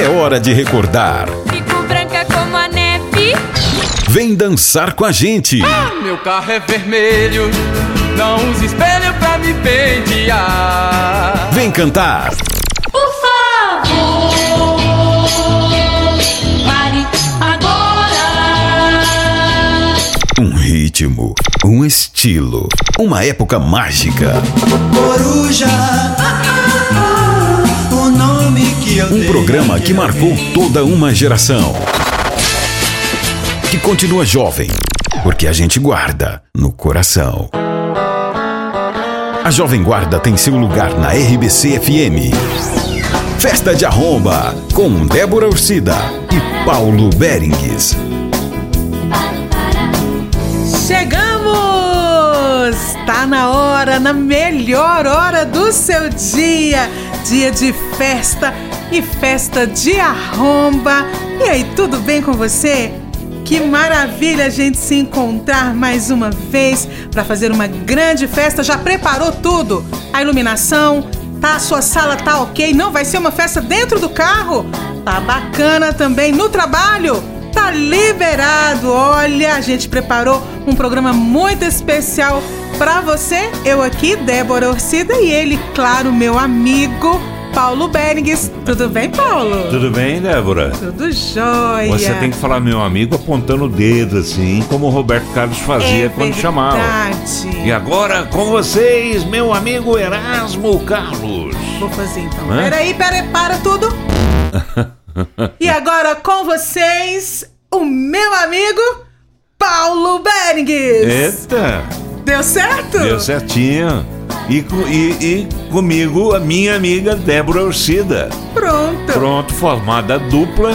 É hora de recordar. Fico branca como a neve. Vem dançar com a gente. Meu carro é vermelho, não use espelho pra me pentear. Vem cantar. Por favor, pare agora. Um ritmo, um estilo, uma época mágica. Coruja, Um programa que marcou toda uma geração. Que continua jovem, porque a gente guarda no coração. A Jovem Guarda tem seu lugar na RBC FM. Festa de Arromba, com Débora Ursida e Paulo Berengues. Chegamos! Tá na hora, na melhor hora do seu dia. Dia de festa e festa de arromba. E aí, tudo bem com você? Que maravilha a gente se encontrar mais uma vez para fazer uma grande festa. Já preparou tudo? A iluminação, tá? A sua sala tá ok? Não vai ser uma festa dentro do carro? Tá bacana também no trabalho? Tá liberado. Olha, a gente preparou um programa muito especial para você. Eu aqui, Débora Orcida e ele, claro, meu amigo Paulo Berengues. Tudo bem, Paulo? Tudo bem, Débora? Tudo jóia. Você tem que falar meu amigo apontando o dedo, assim, como o Roberto Carlos fazia é quando chamava. verdade. E agora com vocês, meu amigo Erasmo Carlos. Vou fazer então. Hã? Peraí, peraí, para tudo. e agora com vocês, o meu amigo Paulo Berengues. Eita, Deu certo? deu certinho. E, e- e comigo, a minha amiga Débora Orcida. Pronto. Pronto, formada a dupla.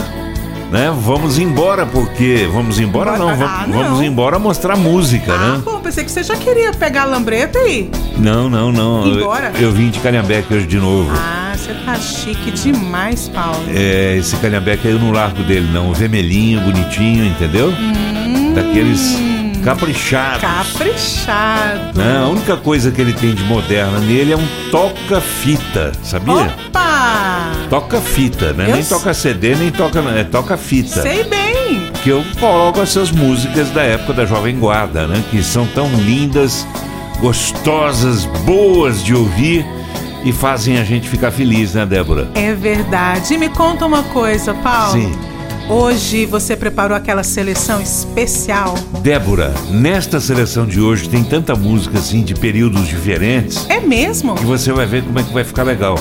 Né? Vamos embora, porque. Vamos embora não, Ah, vamos, não. vamos embora mostrar música, Ah, né? bom, pensei que você já queria pegar a lambreta aí. Não, não, não. Eu- Embora? Eu, vim de Calhambeque hoje de novo. Ah, você tá chique demais, Paulo. É, esse calhambeque aí eu não largo dele, não. Vermelhinho, bonitinho, entendeu? Daqueles caprichados. Caprichado. Né? A única coisa que ele tem de moderna nele é um toca-fita, sabia? Opa! Toca-fita, né? Eu Nem toca CD, nem toca. É toca-fita. Sei bem. Que eu coloco essas músicas da época da Jovem Guarda, né? Que são tão lindas, gostosas, boas de ouvir e fazem a gente ficar feliz, né, Débora? É verdade. E me conta uma coisa, Paulo. Sim. Hoje você preparou aquela seleção especial. Débora, nesta seleção de hoje tem tanta música assim de períodos diferentes É mesmo? que você vai ver como é que vai ficar legal.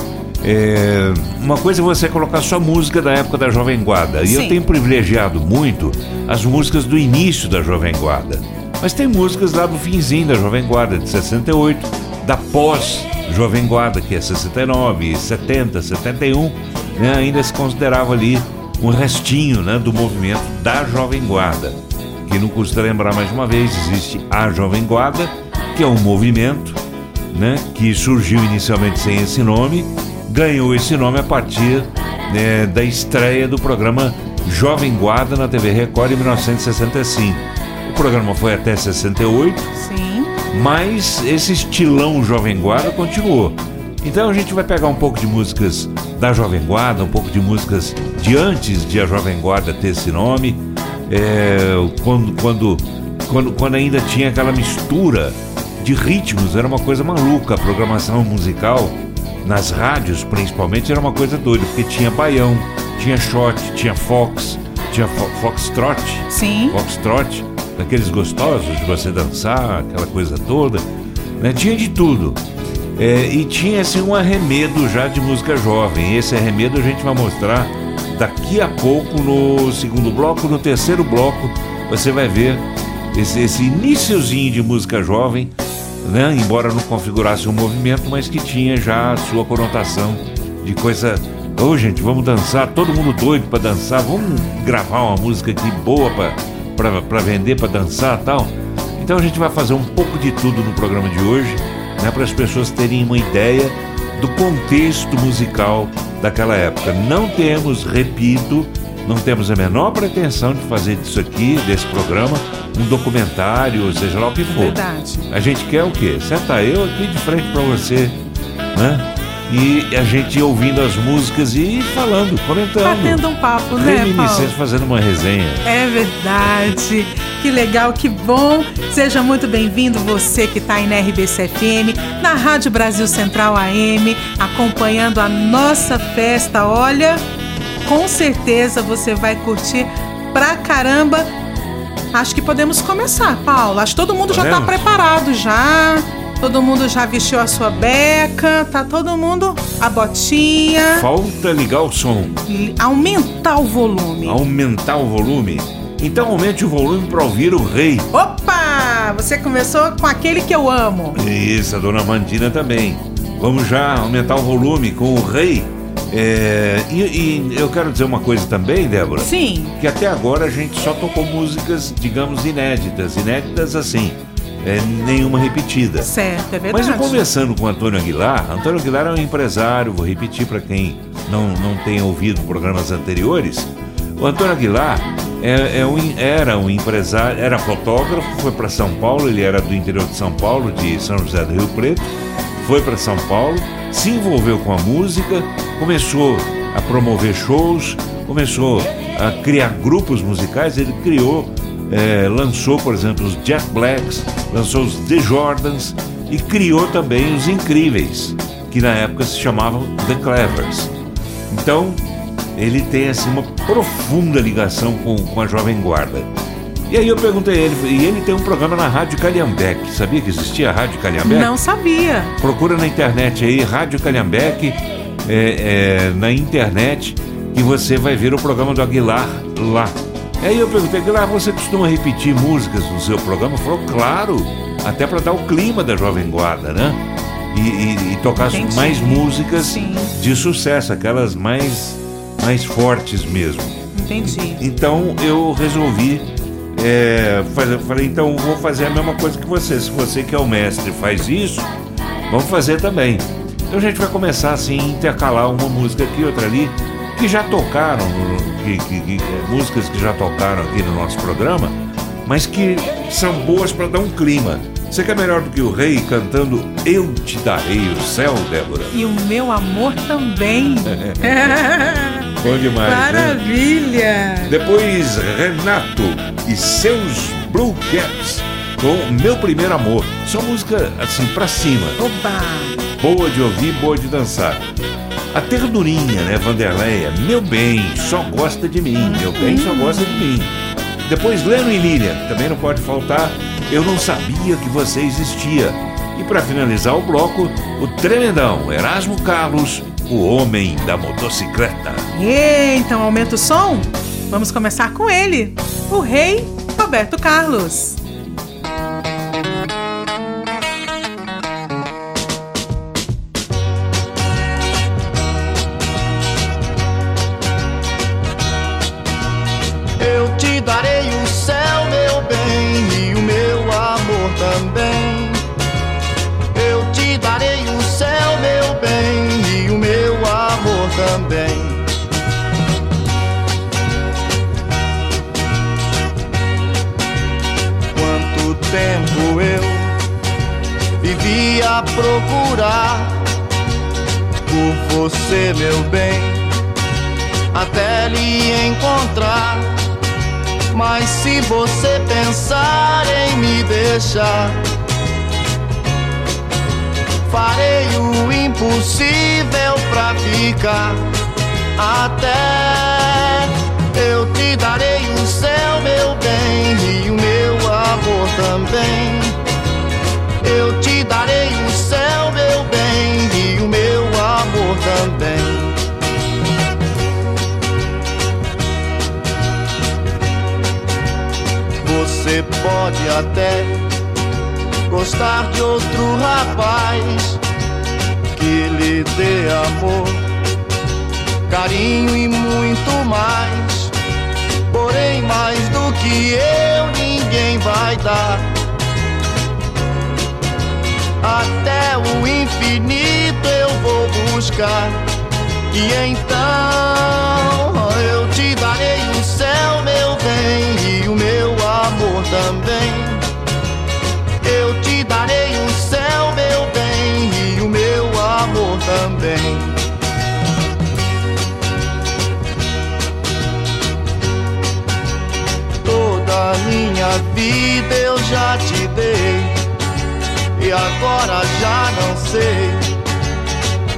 É, uma coisa é você colocar só música da época da Jovem Guarda. E eu Sim. tenho privilegiado muito as músicas do início da Jovem Guarda. Mas tem músicas lá do finzinho da Jovem Guarda, de 68, da pós Jovem Guarda, que é 69, 70, 71, né, ainda se considerava ali um restinho né, do movimento da Jovem Guarda. Que não custa lembrar mais uma vez, existe a Jovem Guarda, que é um movimento né, que surgiu inicialmente sem esse nome, ganhou esse nome a partir né, da estreia do programa Jovem Guarda na TV Record em 1965. O programa foi até 68, Sim. mas esse estilão Jovem Guarda continuou. Então a gente vai pegar um pouco de músicas da Jovem Guarda, um pouco de músicas de antes de a Jovem Guarda ter esse nome, é, quando, quando, quando, quando ainda tinha aquela mistura de ritmos, era uma coisa maluca. A programação musical, nas rádios principalmente, era uma coisa doida, porque tinha baião, tinha shot, tinha fox, tinha fo foxtrot, Sim. foxtrot, daqueles gostosos de você dançar, aquela coisa toda, né? Tinha de tudo. É, e tinha assim um arremedo já de música jovem. Esse arremedo a gente vai mostrar daqui a pouco no segundo bloco, no terceiro bloco, você vai ver esse, esse iniciozinho de música jovem, né? Embora não configurasse um movimento, mas que tinha já a sua conotação de coisa. Ô gente, vamos dançar, todo mundo doido pra dançar, vamos gravar uma música aqui boa pra vender, pra dançar tal. Então a gente vai fazer um pouco de tudo no programa de hoje, né, para as pessoas terem uma ideia do contexto musical daquela época. Não temos, repito, não temos a menor pretensão de fazer disso aqui, desse programa, um documentário, seja lá o que for. Verdade. A gente quer o quê? Senta eu aqui de frente para você, né? E a gente ouvindo as músicas e falando, comentando. Batendo um papo, né, Paulo? Reminiscência, fazendo uma resenha. É verdade. Que legal, que bom. Seja muito bem-vindo você que está aí na RBC FM, na Rádio Brasil Central AM, acompanhando a nossa festa. Olha, com certeza você vai curtir pra caramba. Acho que podemos começar, Paulo. Acho que todo mundo já está Podemos? preparado já. Todo mundo já vestiu a sua beca, tá todo mundo a botinha. Falta ligar o som, aumentar o volume. aumentar o volume. Então aumente o volume para ouvir o rei. Opa! Você começou com aquele que eu amo. Isso, a dona Mandina também. Vamos já aumentar o volume com o rei. É, e, e eu quero dizer uma coisa também, Débora. Sim. Que até agora a gente só tocou músicas, digamos, inéditas. Inéditas assim, é, nenhuma repetida. Certo, é Mas verdade. eu conversando com o Antônio Aguilar, Antônio Aguilar é um empresário, vou repetir para quem não, não tenha ouvido programas anteriores. O Antônio Aguilar é, é um- era um empresário, era fotógrafo, foi para São Paulo, ele era do interior de São Paulo, de São José do Rio Preto, foi para São Paulo, se envolveu com a música, começou a promover shows, começou a criar grupos musicais, ele criou é, lançou, por exemplo, os Jack Blacks, lançou os The Jordans e criou também os Incríveis, que na época se chamavam The Clevers. Então, ele tem assim uma profunda ligação com, com a Jovem Guarda. E aí eu perguntei a ele, e ele tem um programa na Rádio Calhambeque. Sabia que existia a Rádio Calhambeque? Não sabia. Procura na internet aí, Rádio Calhambeque, é, é, na internet, e você vai ver o programa do Aguilar lá. Aí eu perguntei, Aguilar, você costuma repetir músicas no seu programa? Falou, claro, até para dar o clima da Jovem Guarda, né? E, e- e tocar Entendi. mais músicas Sim. de sucesso, aquelas mais, mais fortes mesmo. Entendi. Então eu resolvi é, fazer, falei, então vou fazer a mesma coisa que você. Se você que é o mestre faz isso, vamos fazer também. Então a gente vai começar assim, intercalar uma música aqui, outra ali, que já tocaram, que, que- que- é, músicas que já tocaram aqui no nosso programa, mas que são boas para dar um clima. Você que é melhor do que o rei cantando Eu Te Darei o Céu, Débora? E o meu amor também. Bom demais, né? Maravilha. Depois Renato e seus Blue Caps com Meu Primeiro Amor. Só música assim pra cima, Oba. boa de ouvir, boa de dançar. A ternurinha, né, Vanderleia? Meu bem, só gosta de mim. Meu bem, só gosta de mim. Depois Leno e Lilian, também não pode faltar. Eu não sabia que você existia. E para finalizar o bloco, o tremendão Erasmo Carlos, o homem da motocicleta. E, então aumenta o som? Vamos começar com ele, o rei Roberto Carlos. Você, meu bem até lhe encontrar. Mas se você pensar em me deixar, farei o impossível pra ficar. Até eu te darei o céu, meu bem, e o meu amor também. Eu te também. Você pode até gostar de outro rapaz que lhe dê amor, carinho e muito mais. Porém, mais do que eu, ninguém vai dar até o infinito eu vou buscar. E então eu te darei o céu, meu bem, e o meu amor também. Eu te darei o céu, meu bem, e o meu amor também. Toda minha vida eu já te dei e agora já não sei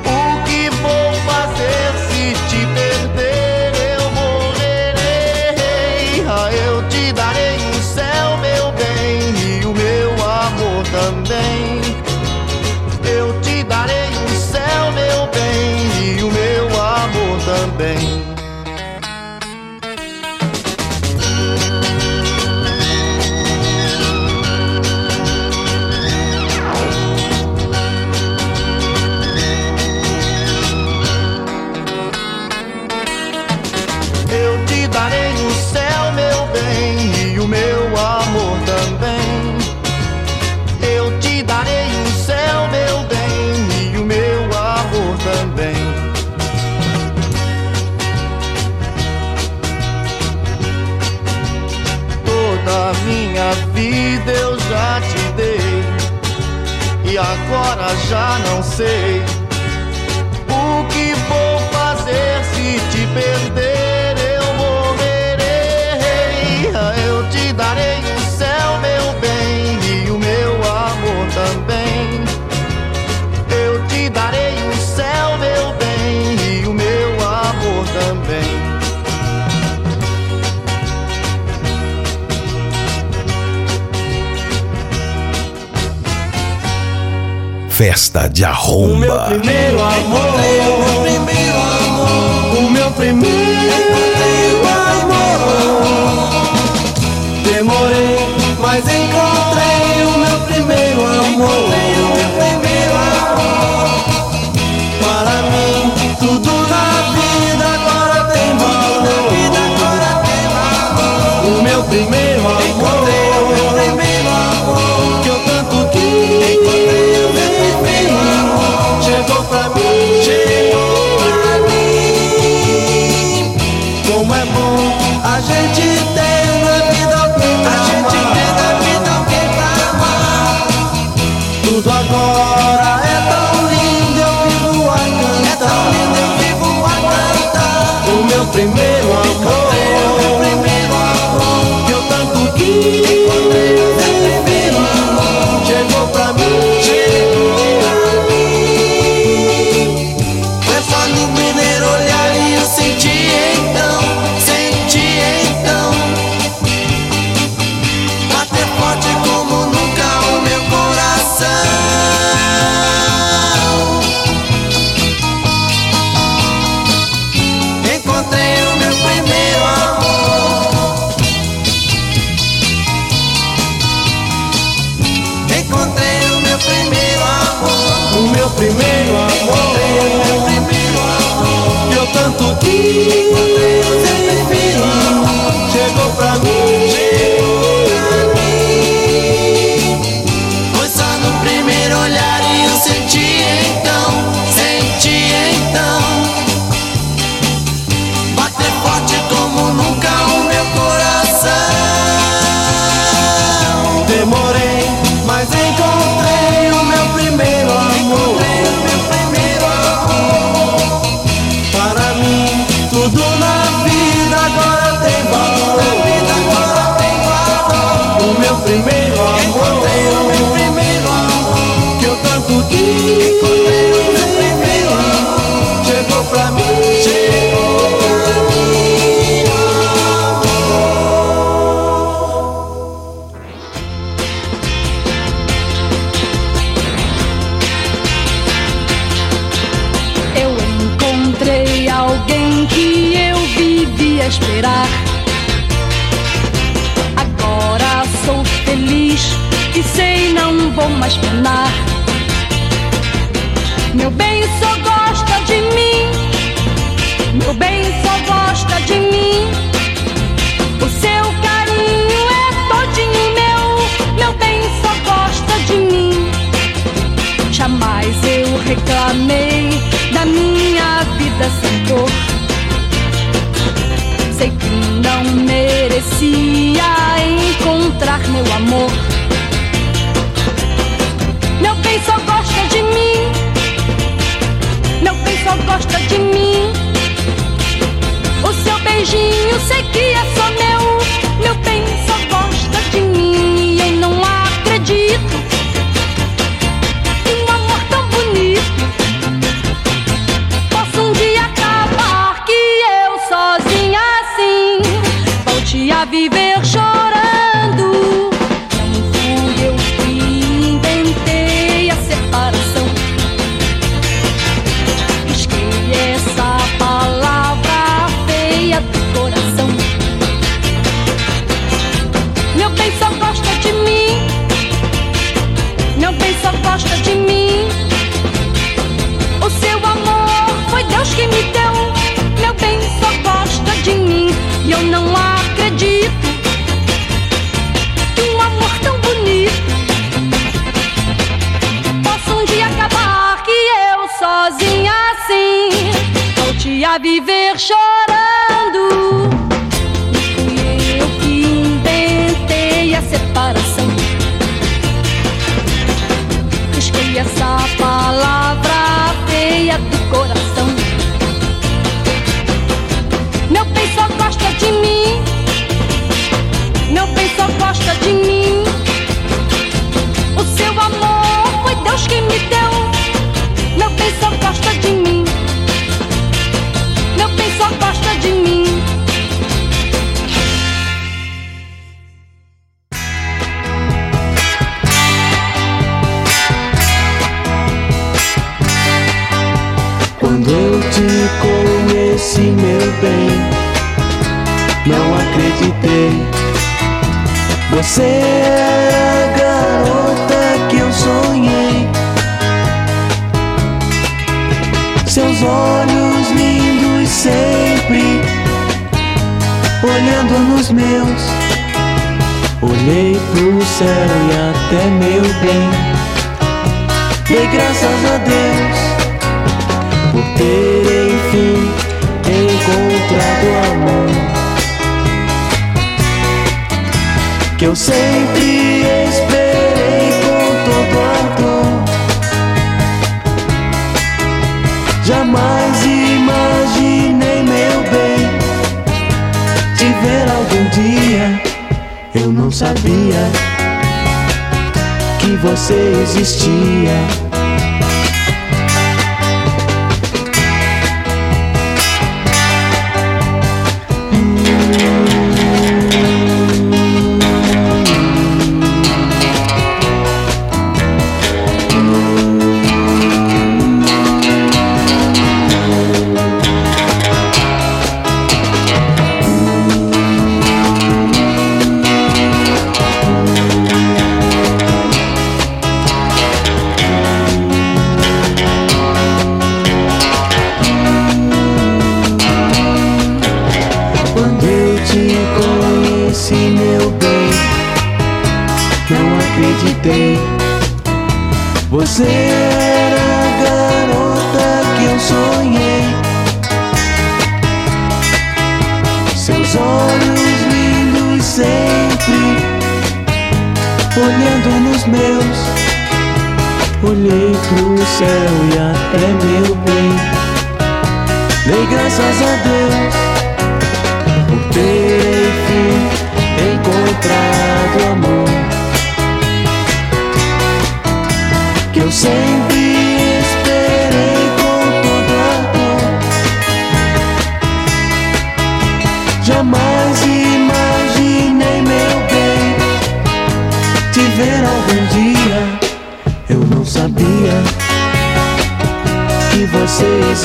o que vou fazer se te perder. Eu morrerei, ah, eu te darei o céu, meu bem, e o meu amor também. Eu te darei o céu, meu bem, e o meu amor também. já não sei. festa de arromba. O meu primeiro amor, o meu primeiro amor, o meu primeiro esperar. Agora sou feliz e sei não vou mais penar. Meu bem só gosta de mim. Meu bem só gosta de mim. O seu carinho é todinho meu. Meu bem só gosta de mim. Jamais eu reclamei da minha vida sem dor não merecia encontrar meu amor. Meu bem só gosta de mim. Meu bem só gosta de mim. O seu beijinho sei que é só meu. Meu bem só gosta de mim e não há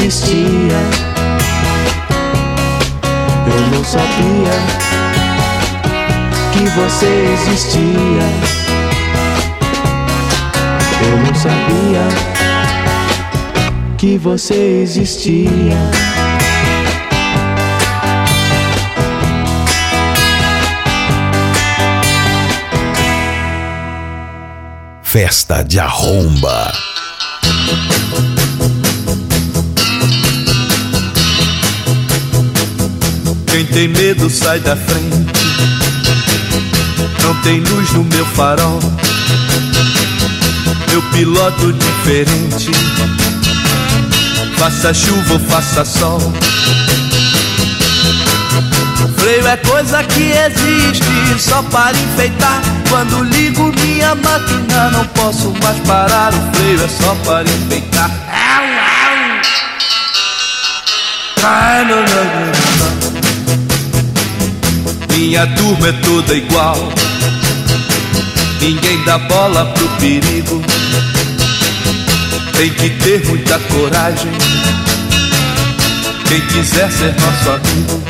existia. Eu não sabia que você existia. Eu não sabia que você existia. festa de arromba. Quem tem medo sai da frente. Não tem luz no meu farol. Meu piloto diferente. Faça chuva ou faça sol. Freio é coisa que existe só para enfeitar. Quando ligo minha máquina, não posso mais parar. O freio é só para enfeitar. Ai, não, não, não. Minha turma é toda igual. Ninguém dá bola pro perigo. Tem que ter muita coragem. Quem quiser ser nosso amigo.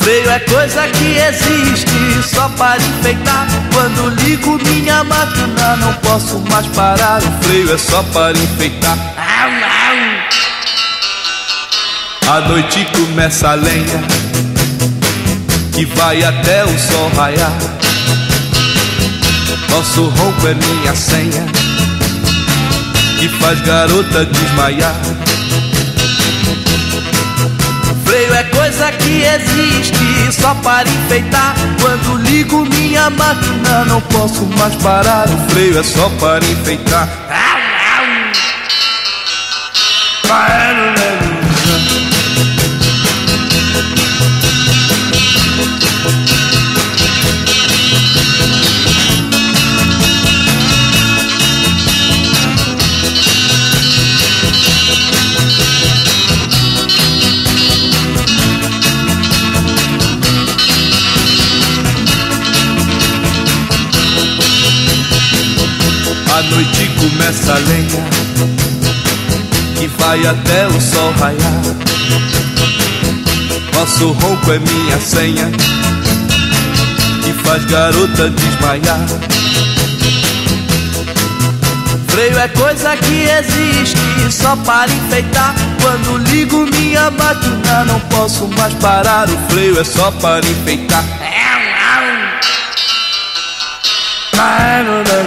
Freio é coisa que existe só para enfeitar. Quando ligo minha máquina, não posso mais parar. O freio é só para enfeitar. A noite começa a lenha e vai até o sol raiar. Nosso ronco é minha senha que faz garota desmaiar. Freio é coisa que existe só para enfeitar. Quando ligo minha máquina, não posso mais parar. O freio é só para enfeitar. Noite começa a lenha que vai até o sol raiar. Nosso ronco é minha senha que faz garota desmaiar. Freio é coisa que existe só para enfeitar. Quando ligo minha máquina, não posso mais parar. O freio é só para enfeitar. Não,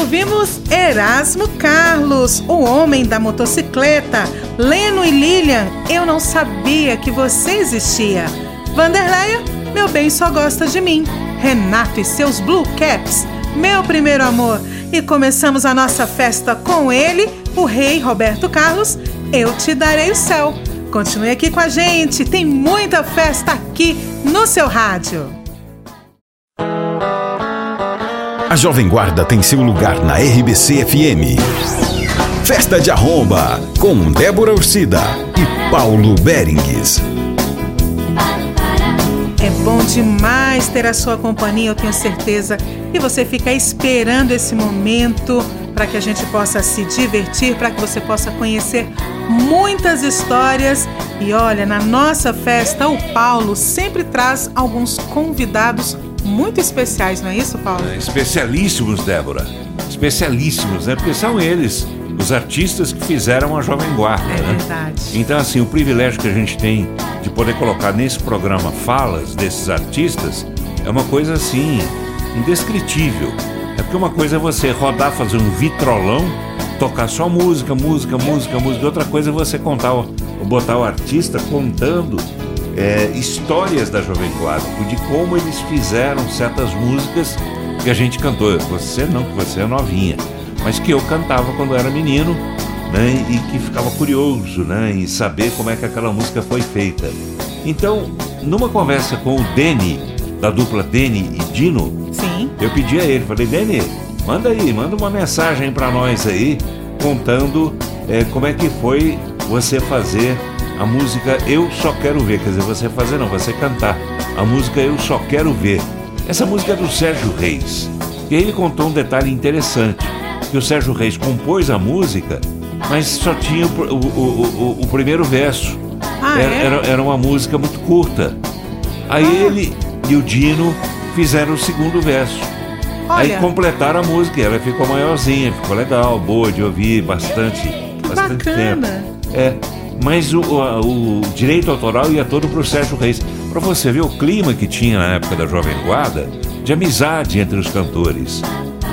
ouvimos Erasmo Carlos, o homem da motocicleta. Leno e Lilian, eu não sabia que você existia. Vanderleia, meu bem só gosta de mim. Renato e seus Blue Caps, meu primeiro amor. E começamos a nossa festa com ele, o rei Roberto Carlos. Eu te darei o céu. Continue aqui com a gente, tem muita festa aqui no seu rádio. A Jovem Guarda tem seu lugar na RBC FM. Festa de Arromba, com Débora Ursida e Paulo Berengues. É bom demais ter a sua companhia, eu tenho certeza. E você fica esperando esse momento para que a gente possa se divertir, para que você possa conhecer muitas histórias. E olha, na nossa festa, o Paulo sempre traz alguns convidados muito especiais, não é isso, Paulo? É, Especialíssimos, Débora. Especialíssimos, né? Porque são eles, os artistas que fizeram a Jovem Guarda, É né? verdade. Então, assim, o privilégio que a gente tem de poder colocar nesse programa falas desses artistas é uma coisa, assim, indescritível. É porque uma coisa é você rodar, fazer um vitrolão, tocar só música, música, música, música. Outra coisa é você contar, botar o artista contando é, histórias da Jovem Guarda, de como eles fizeram certas músicas que a gente cantou. Você não, que você é novinha, mas que eu cantava quando era menino, né? E que ficava curioso, né? Em saber como é que aquela música foi feita. Então, numa conversa com o Deni, da dupla Deni e Dino, Sim. eu pedi a ele, falei, Deni, manda aí, manda uma mensagem pra nós aí, contando é, como é que foi você fazer a música Eu Só Quero Ver. Quer dizer, você fazer não, você cantar. A música Eu Só Quero Ver. Essa música é do Sérgio Reis. E aí ele contou um detalhe interessante, que o Sérgio Reis compôs a música, mas só tinha o, o- o- o- primeiro verso. Ah, era, é? era- era uma música muito curta. Aí Ah. ele e o Dino fizeram o segundo verso. Aí Olha, completaram a música, ela ficou maiorzinha, ficou legal, boa de ouvir, bastante, que bastante bacana. tempo. É, mas o, o- o direito autoral ia todo pro Sérgio Reis. Pra você ver o clima que tinha na época da Jovem Guarda, de amizade entre os cantores.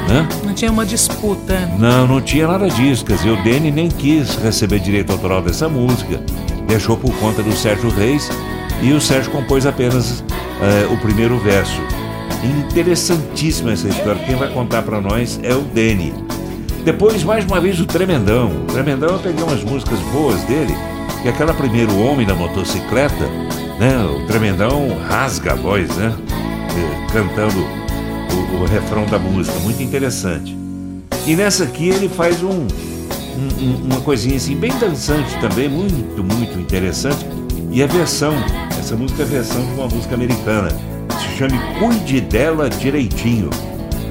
Né? Não tinha uma disputa. Não, não tinha nada disso. Quer dizer, o Dene nem quis receber direito autoral dessa música. deixou por conta do Sérgio Reis e o Sérgio compôs apenas uh, o primeiro verso. Interessantíssima essa história. Quem vai contar para nós é o Dene. Depois, mais uma vez, o Tremendão. O Tremendão eu peguei umas músicas boas dele, que aquela primeiro homem da motocicleta, né? O Tremendão rasga a voz, né? Eh, cantando o, o refrão da música, muito interessante. E nessa aqui ele faz um, um, uma coisinha assim, bem dançante também, muito, muito interessante. E a versão, essa música é a versão de uma música americana, se chama Cuide Dela Direitinho.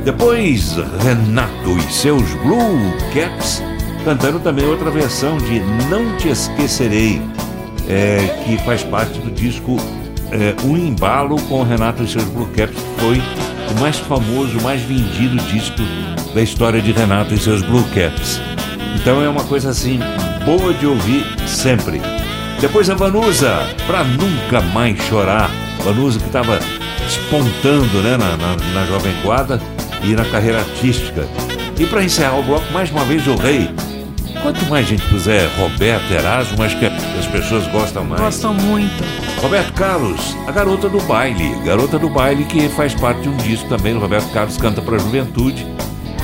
Depois, Renato e seus Blue Caps cantando também outra versão de Não Te Esquecerei, é, que faz parte do disco é, Um Embalo com Renato e seus Blue Caps, que foi o mais famoso, o mais vendido disco da história de Renato e seus Blue Caps. Então é uma coisa assim, boa de ouvir sempre. Depois a Vanusa, pra nunca mais chorar. Vanusa que estava espontando né, na, na, na Jovem Guarda e na carreira artística. E para encerrar o bloco, mais uma vez o rei. Quanto mais gente puser Roberto Erasmo, acho que as pessoas gostam mais. Gostam muito. Roberto Carlos, a garota do baile. Garota do baile que faz parte de um disco também. O Roberto Carlos canta para a juventude,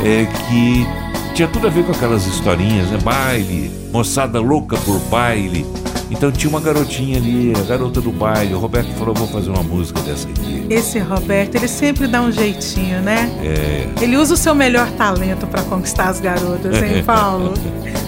é, que tinha tudo a ver com aquelas historinhas, né? Baile, moçada louca por baile. Então tinha uma garotinha ali, a garota do baile. O Roberto falou: vou fazer uma música dessa aqui. Esse Roberto, ele sempre dá um jeitinho, né? É. Ele usa o seu melhor talento para conquistar as garotas, hein, Paulo?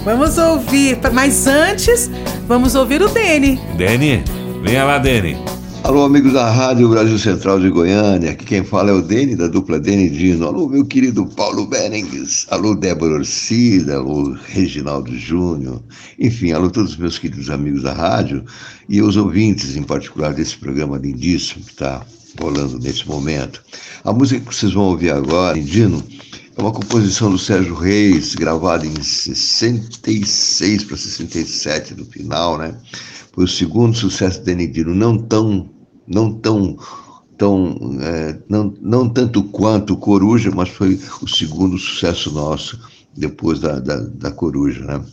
vamos ouvir, mas antes, vamos ouvir o Dene. Dene, venha lá, Dene. Alô, amigos da Rádio Brasil Central de Goiânia. Aqui quem fala é o Dene, da dupla Dene Dino. Alô, meu querido Paulo Berengues. Alô, Débora Orcida. Alô, Reginaldo Júnior. Enfim, alô, todos os meus queridos amigos da rádio e os ouvintes, em particular, desse programa lindíssimo que está rolando nesse momento. A música que vocês vão ouvir agora, Dino, é uma composição do Sérgio Reis, gravada em 66 para 67 no final, né? Foi o segundo sucesso do Dino, não tão não tão tão é, não, não tanto quanto Coruja, mas foi o segundo sucesso nosso depois da, da, da Coruja, né?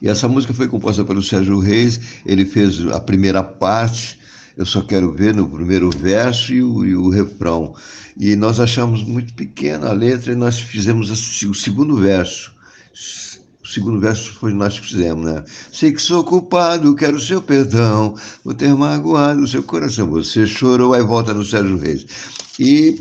E essa música foi composta pelo Sérgio Reis, ele fez a primeira parte, eu só quero ver no primeiro verso e o, e o refrão. E nós achamos muito pequena a letra e nós fizemos o segundo verso segundo verso foi nós que fizemos, né? Sei que sou culpado, quero seu perdão, vou ter magoado o seu coração. Você chorou, aí volta no Sérgio Reis. E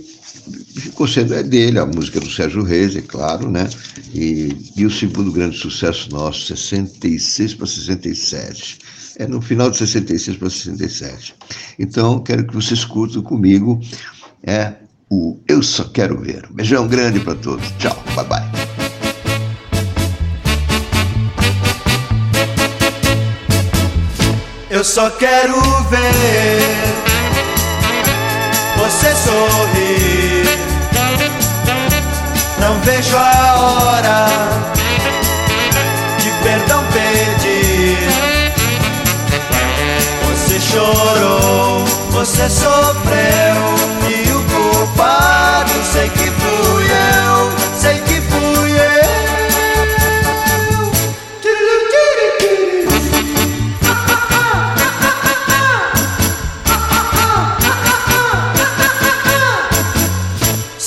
ficou sendo é dele, a música do Sérgio Reis, é claro, né? E, e o segundo grande sucesso nosso, 66 para 67. É no final de 66 para 67. Então, quero que você escute comigo. É o Eu Só Quero Ver. beijão grande para todos. Tchau. Bye bye. Eu só quero ver você sorrir. Não vejo a hora de perdão pedir. Você chorou, você sofreu. E o culpado sei que fui eu,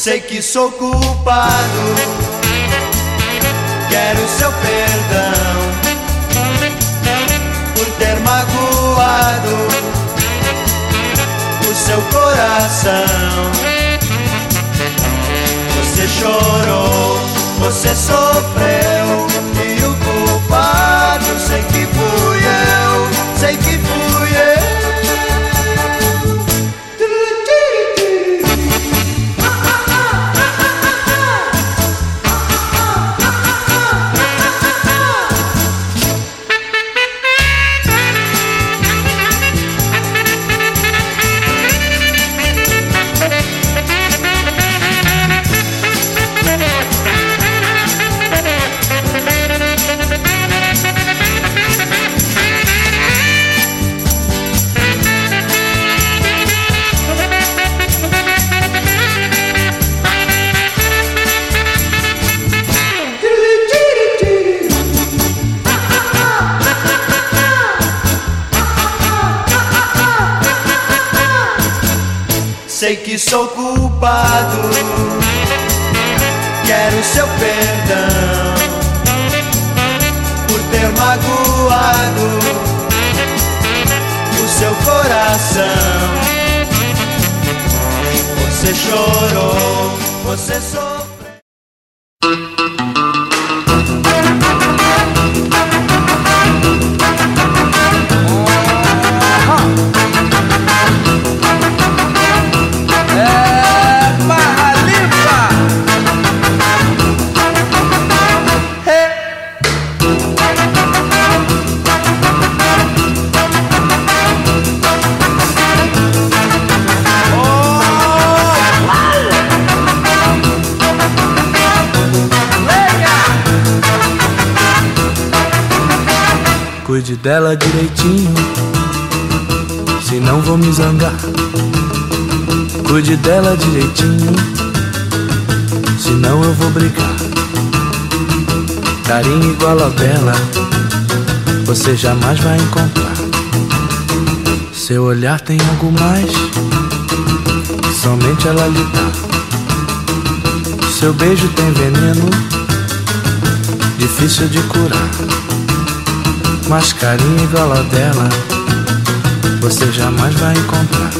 Sei que sou culpado, quero seu perdão por ter magoado o seu coração. Você chorou, você sofreu e o culpado sei que fui eu, sei que fui sou culpado. Quero seu perdão por ter magoado o seu coração. Você chorou, você sofreu. Cuide dela direitinho, senão vou me zangar. Cuide dela direitinho, senão eu vou brigar. Carinho igual ao dela, você jamais vai encontrar. Seu olhar tem algo mais, somente ela lhe dá. Seu beijo tem veneno, difícil de curar. Mas carinho igual ao dela, você jamais vai encontrar.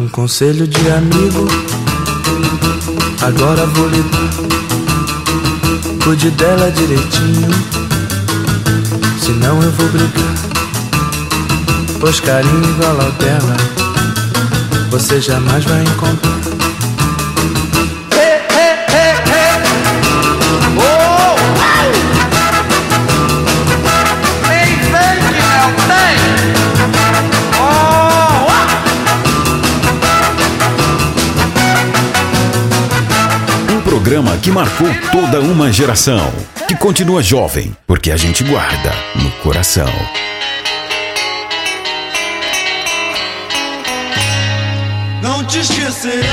Um conselho de amigo, agora vou lhe dar. Cuide dela direitinho, senão eu vou brigar. Pois carinho igual ao dela, você jamais vai encontrar. Programa que marcou toda uma geração. Que continua jovem, porque a gente guarda no coração. Não te esquecerei,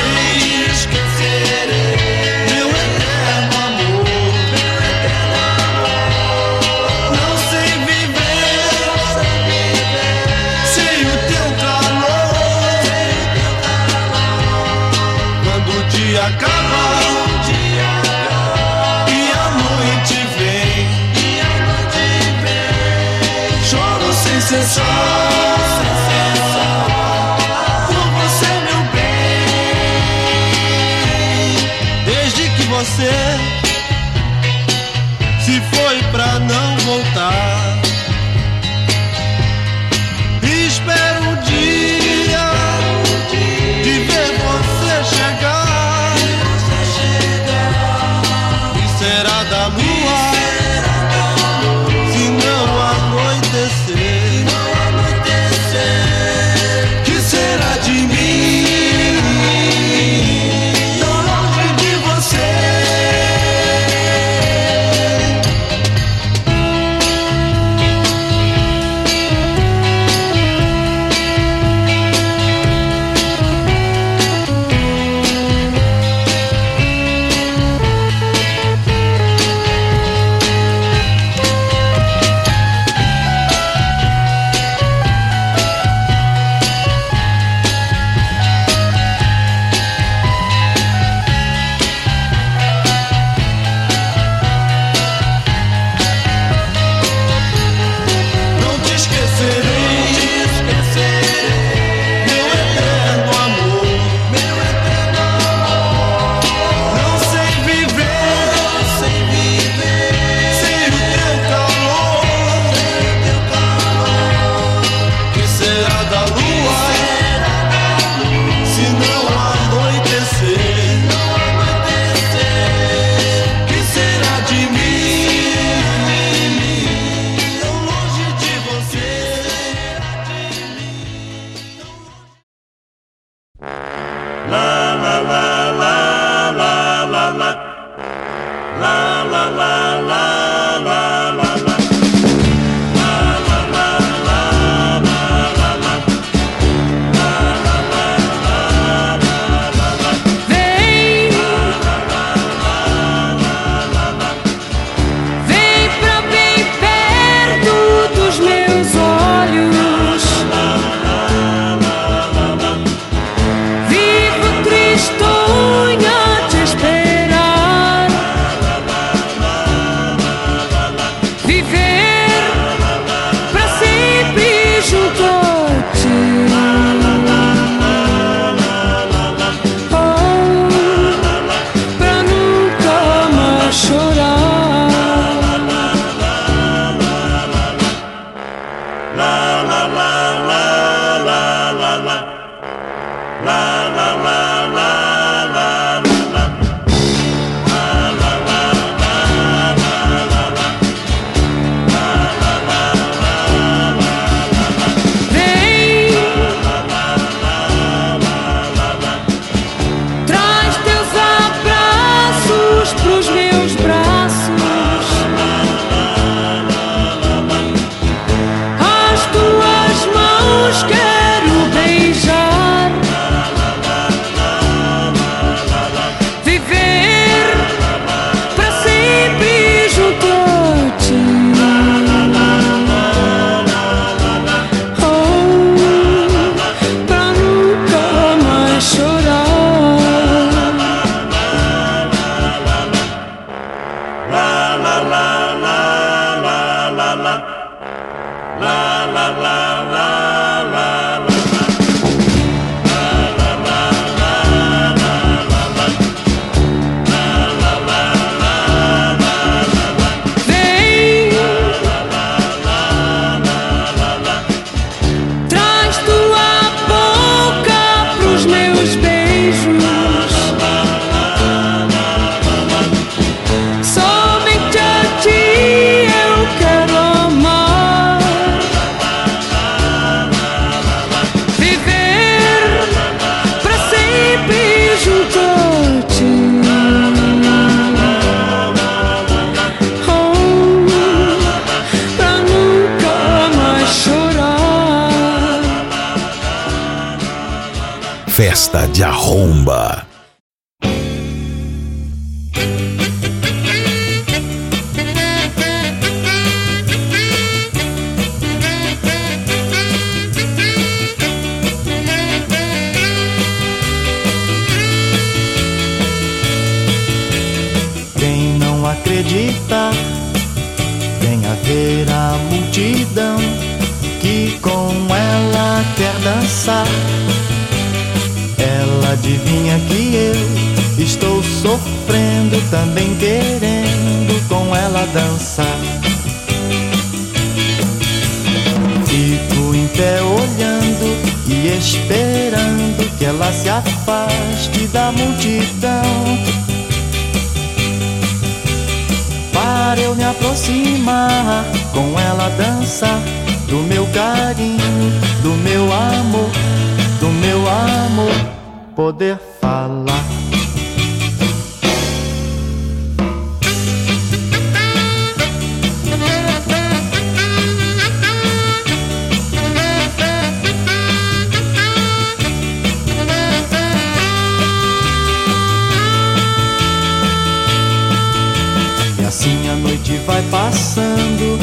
passando,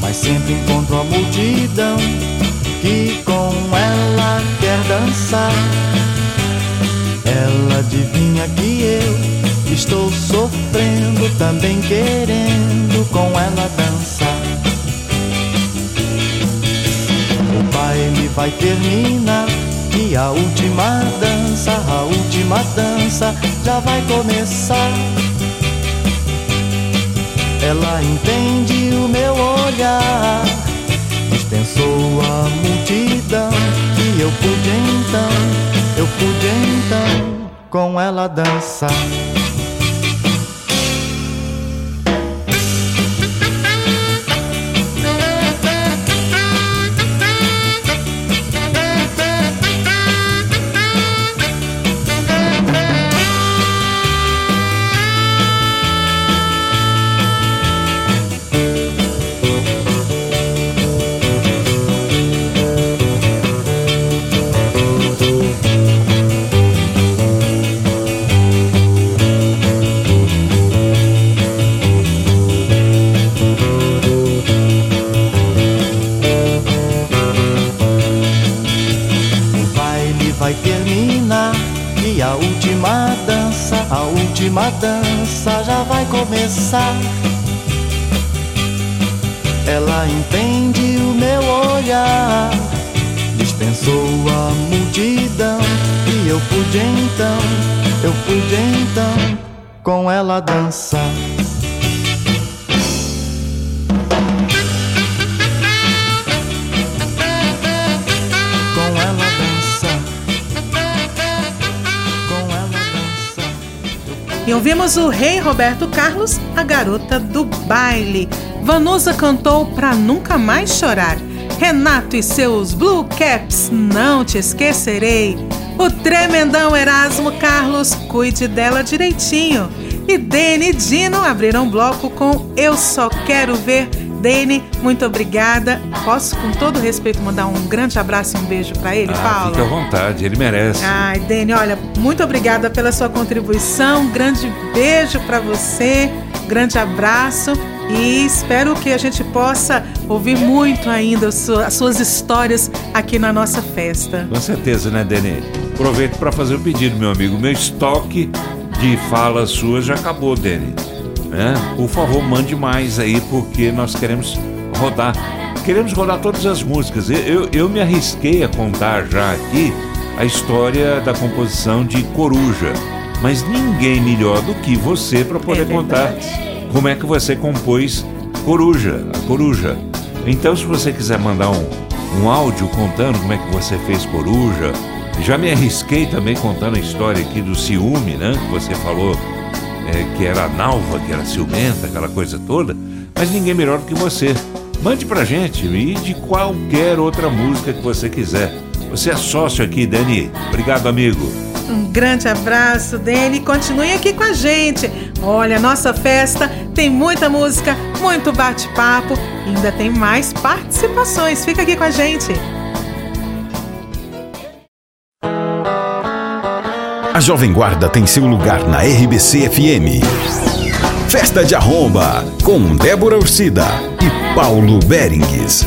mas sempre encontro a multidão que com ela quer dançar. Ela adivinha que eu estou sofrendo, também querendo com ela dançar. O baile vai terminar e a última dança, a última dança já vai começar. Ela entende o meu olhar, dispensou a multidão e eu pude então, eu pude então com ela dançar. Eu pude então, eu pude então com ela dançar. Com ela dançar. Com ela dançar. E ouvimos o rei Roberto Carlos, a garota do baile. Vanusa cantou Pra Nunca Mais Chorar. Renato e seus Blue Caps, Não Te Esquecerei. O tremendão Erasmo Carlos, Cuide Dela Direitinho. E Dene e Dino abriram bloco com Eu Só Quero Ver. Dene, muito obrigada. Posso, com todo respeito, mandar um grande abraço e um beijo para ele, Ah, Paulo? fique à vontade, ele merece. Ai, Dene, olha, muito obrigada pela sua contribuição. Um grande beijo para você, grande abraço e espero que a gente possa ouvir muito ainda as su- as suas histórias aqui na nossa festa. Com certeza, né, Denê? Aproveito para fazer o pedido, meu amigo. Meu estoque de falas suas já acabou, Denê. Né? Por favor, mande mais aí, porque nós queremos rodar. Queremos rodar todas as músicas. Eu, eu, eu me arrisquei a contar já aqui a história da composição de Coruja. Mas ninguém melhor do que você para poder contar como é que você compôs Coruja, a Coruja. Então, se você quiser mandar um, um áudio contando como é que você fez Coruja, já me arrisquei também contando a história aqui do ciúme, né? Que você falou é, que era nalva, que era ciumenta, aquela coisa toda. Mas ninguém melhor do que você. Mande pra gente e de qualquer outra música que você quiser. Você é sócio aqui, Dani. Obrigado, amigo. Um grande abraço, Dene. Continue aqui com a gente. Olha, nossa festa tem muita música, muito bate-papo. Ainda tem mais participações. Fica aqui com a gente. A Jovem Guarda tem seu lugar na RBC FM. Festa de Arromba, com Débora Ursida e Paulo Berengues.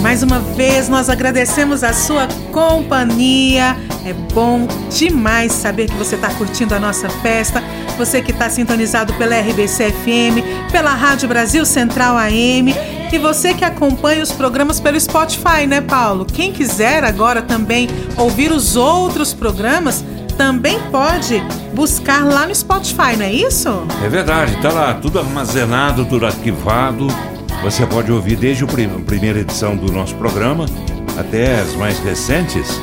Mais uma vez, nós agradecemos a sua companhia. É bom demais saber que você está curtindo a nossa festa. Você que está sintonizado pela RBC FM, pela Rádio Brasil Central AM e você que acompanha os programas pelo Spotify, né, Paulo? Quem quiser agora também ouvir os outros programas, também pode buscar lá no Spotify, não é isso? É verdade, tá lá tudo armazenado, tudo arquivado. Você pode ouvir desde a primeira edição do nosso programa até as mais recentes.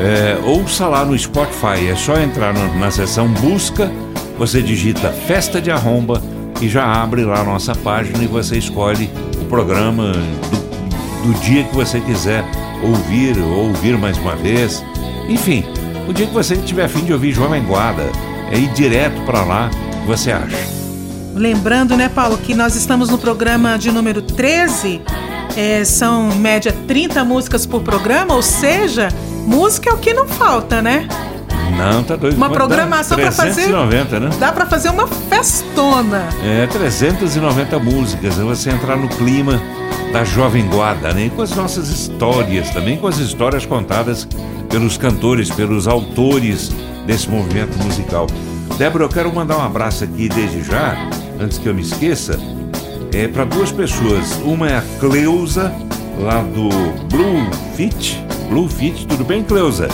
É, ouça lá no Spotify, é só entrar no, na seção Busca, você digita Festa de Arromba e já abre lá a nossa página e você escolhe programa do, do dia que você quiser ouvir ou ouvir mais uma vez. Enfim, o dia que você tiver afim de ouvir Jovem Guarda, é ir direto para lá, você acha? Lembrando, né, Paulo, que nós estamos no programa de número 13. É, são, em média, 30 músicas por programa, ou seja, música é o que não falta, né? Não, tá doido. Uma programação para fazer. 390, né? Dá para fazer uma festona. É, 390 músicas. É você entrar no clima da Jovem Guarda, né? E com as nossas histórias também, com as histórias contadas pelos cantores, pelos autores desse movimento musical. Débora, eu quero mandar um abraço aqui desde já antes que eu me esqueça, é para duas pessoas. Uma é a Cleusa, lá do Blue Fit. Blue Fit, tudo bem, Cleusa?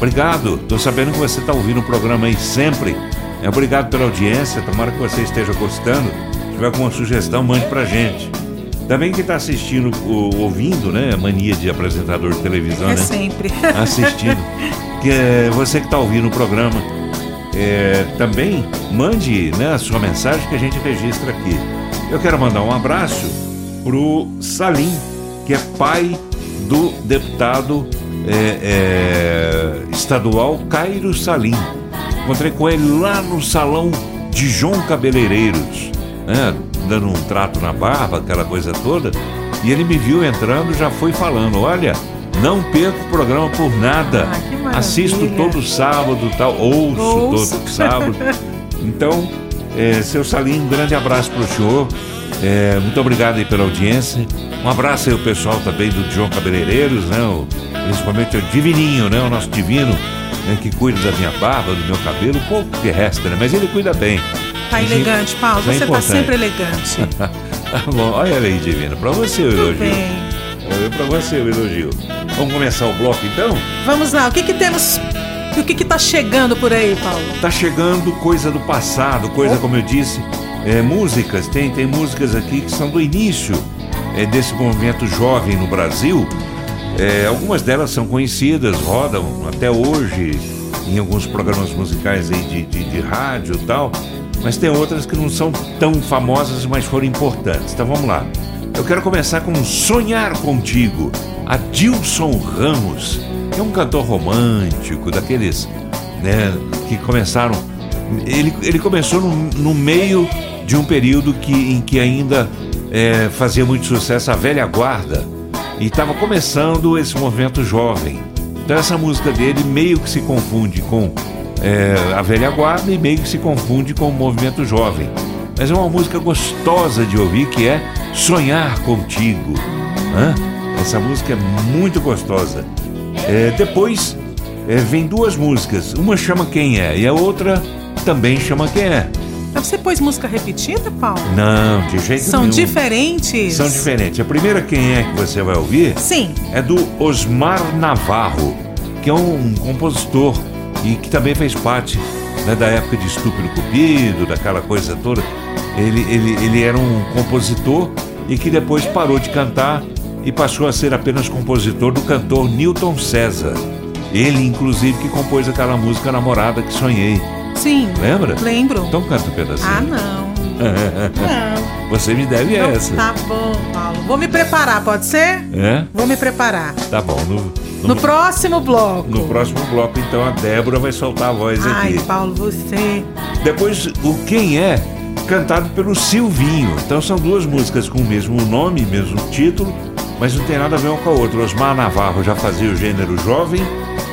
Obrigado, tô sabendo que você está ouvindo o programa aí sempre. É, obrigado pela audiência, tomara que você esteja gostando. Se tiver alguma sugestão, mande pra gente. Também quem está assistindo, ouvindo, né? Mania de apresentador de televisão, é né? sempre. Assistindo. que é você que está ouvindo o programa é, também mande né, a sua mensagem que a gente registra aqui. Eu quero mandar um abraço pro Salim, que é pai do deputado é, é, estadual Cairo Salim. Encontrei com ele lá no salão de João Cabeleireiros, né, dando um trato na barba, aquela coisa toda. E ele me viu entrando, já foi falando: olha, não perco o programa por nada. Ah, Assisto todo sábado, tal, ouço, ouço. todo sábado. Então, é, seu Salim, um grande abraço para o senhor. É, muito obrigado aí pela audiência. Um abraço aí ao pessoal também do João Cabeleireiros, né? O, principalmente o Divininho, né? O nosso divino, né? que cuida da minha barba, do meu cabelo, um pouco que resta, né? Mas ele cuida bem. Tá elegante, Paulo. é Você tá sempre elegante. tá bom, olha aí, divino. Para você o elogio. bem. É para você o elogio. Vamos começar o bloco então? Vamos lá, o que que temos? O que que tá chegando por aí, Paulo? Tá chegando coisa do passado, coisa como eu disse, é, músicas. Tem, tem músicas aqui que são do início é, desse movimento jovem no Brasil. É, algumas delas são conhecidas, rodam até hoje em alguns programas musicais aí de, de, de rádio e tal. Mas tem outras que não são tão famosas, mas foram importantes. Então vamos lá. Eu quero começar com Sonhar Contigo, Adilson Ramos, que é um cantor romântico, daqueles né, que começaram. Ele, ele começou no, no meio de um período que, em que ainda é, fazia muito sucesso a velha guarda e estava começando esse movimento jovem. Então essa música dele meio que se confunde com é, a velha guarda e meio que se confunde com o movimento jovem. Mas é uma música gostosa de ouvir que é Sonhar Contigo. Hã? Essa música é muito gostosa. É, depois é, vem duas músicas. Uma chama Quem É e a outra também chama Quem É. Mas Você pôs música repetida, Paulo? Não, de jeito São nenhum. diferentes? São diferentes. A primeira Quem É que você vai ouvir Sim. é do Osmar Navarro, que é um compositor e que também fez parte né, da época de Estúpido Cupido, daquela coisa toda. Ele, ele, ele era um compositor e que depois parou de cantar e passou a ser apenas compositor do cantor Newton César. Ele, inclusive, que compôs aquela música Namorada que Sonhei. Sim. Lembra? Lembro. Então canta um pedacinho. Ah, não. Não. Você me deve Então essa. Tá bom, Paulo. Vou me preparar, pode ser? É? Vou me preparar. Tá bom. No, no, No próximo bloco. no próximo bloco, então, a Débora vai soltar a voz Ai, aqui. Paulo, você. Depois, o Quem É, cantado pelo Silvinho. Então são duas músicas com o mesmo nome, mesmo título, mas não tem nada a ver uma com a outra. Osmar Navarro já fazia o gênero jovem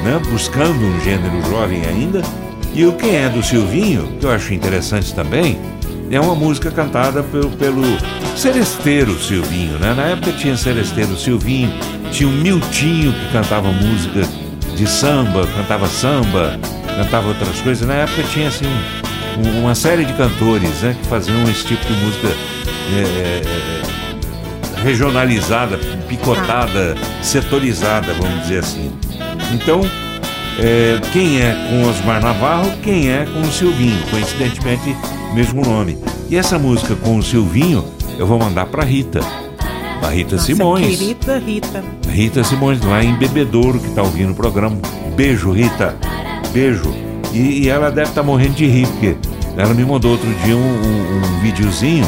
né? buscando um gênero jovem ainda. E o Quem é do Silvinho, que eu acho interessante também, é uma música cantada pelo, pelo Celesteiro Silvinho. Né? Na época tinha Celesteiro Silvinho, tinha o Miltinho que cantava música de samba, cantava samba, cantava outras coisas. Na época tinha assim um, um, uma série de cantores né, que faziam esse tipo de música é, é, regionalizada, picotada, setorizada, vamos dizer assim. Então, é, quem é com Osmar Navarro, quem é com o Silvinho, coincidentemente, mesmo nome. E essa música com o Silvinho, eu vou mandar para Rita. A Rita Nossa Simões. querida Rita. Rita Simões, lá em Bebedouro, que está ouvindo o programa. Beijo, Rita. Beijo. E, e ela deve estar morrendo de rir, porque ela me mandou outro dia um, um, um videozinho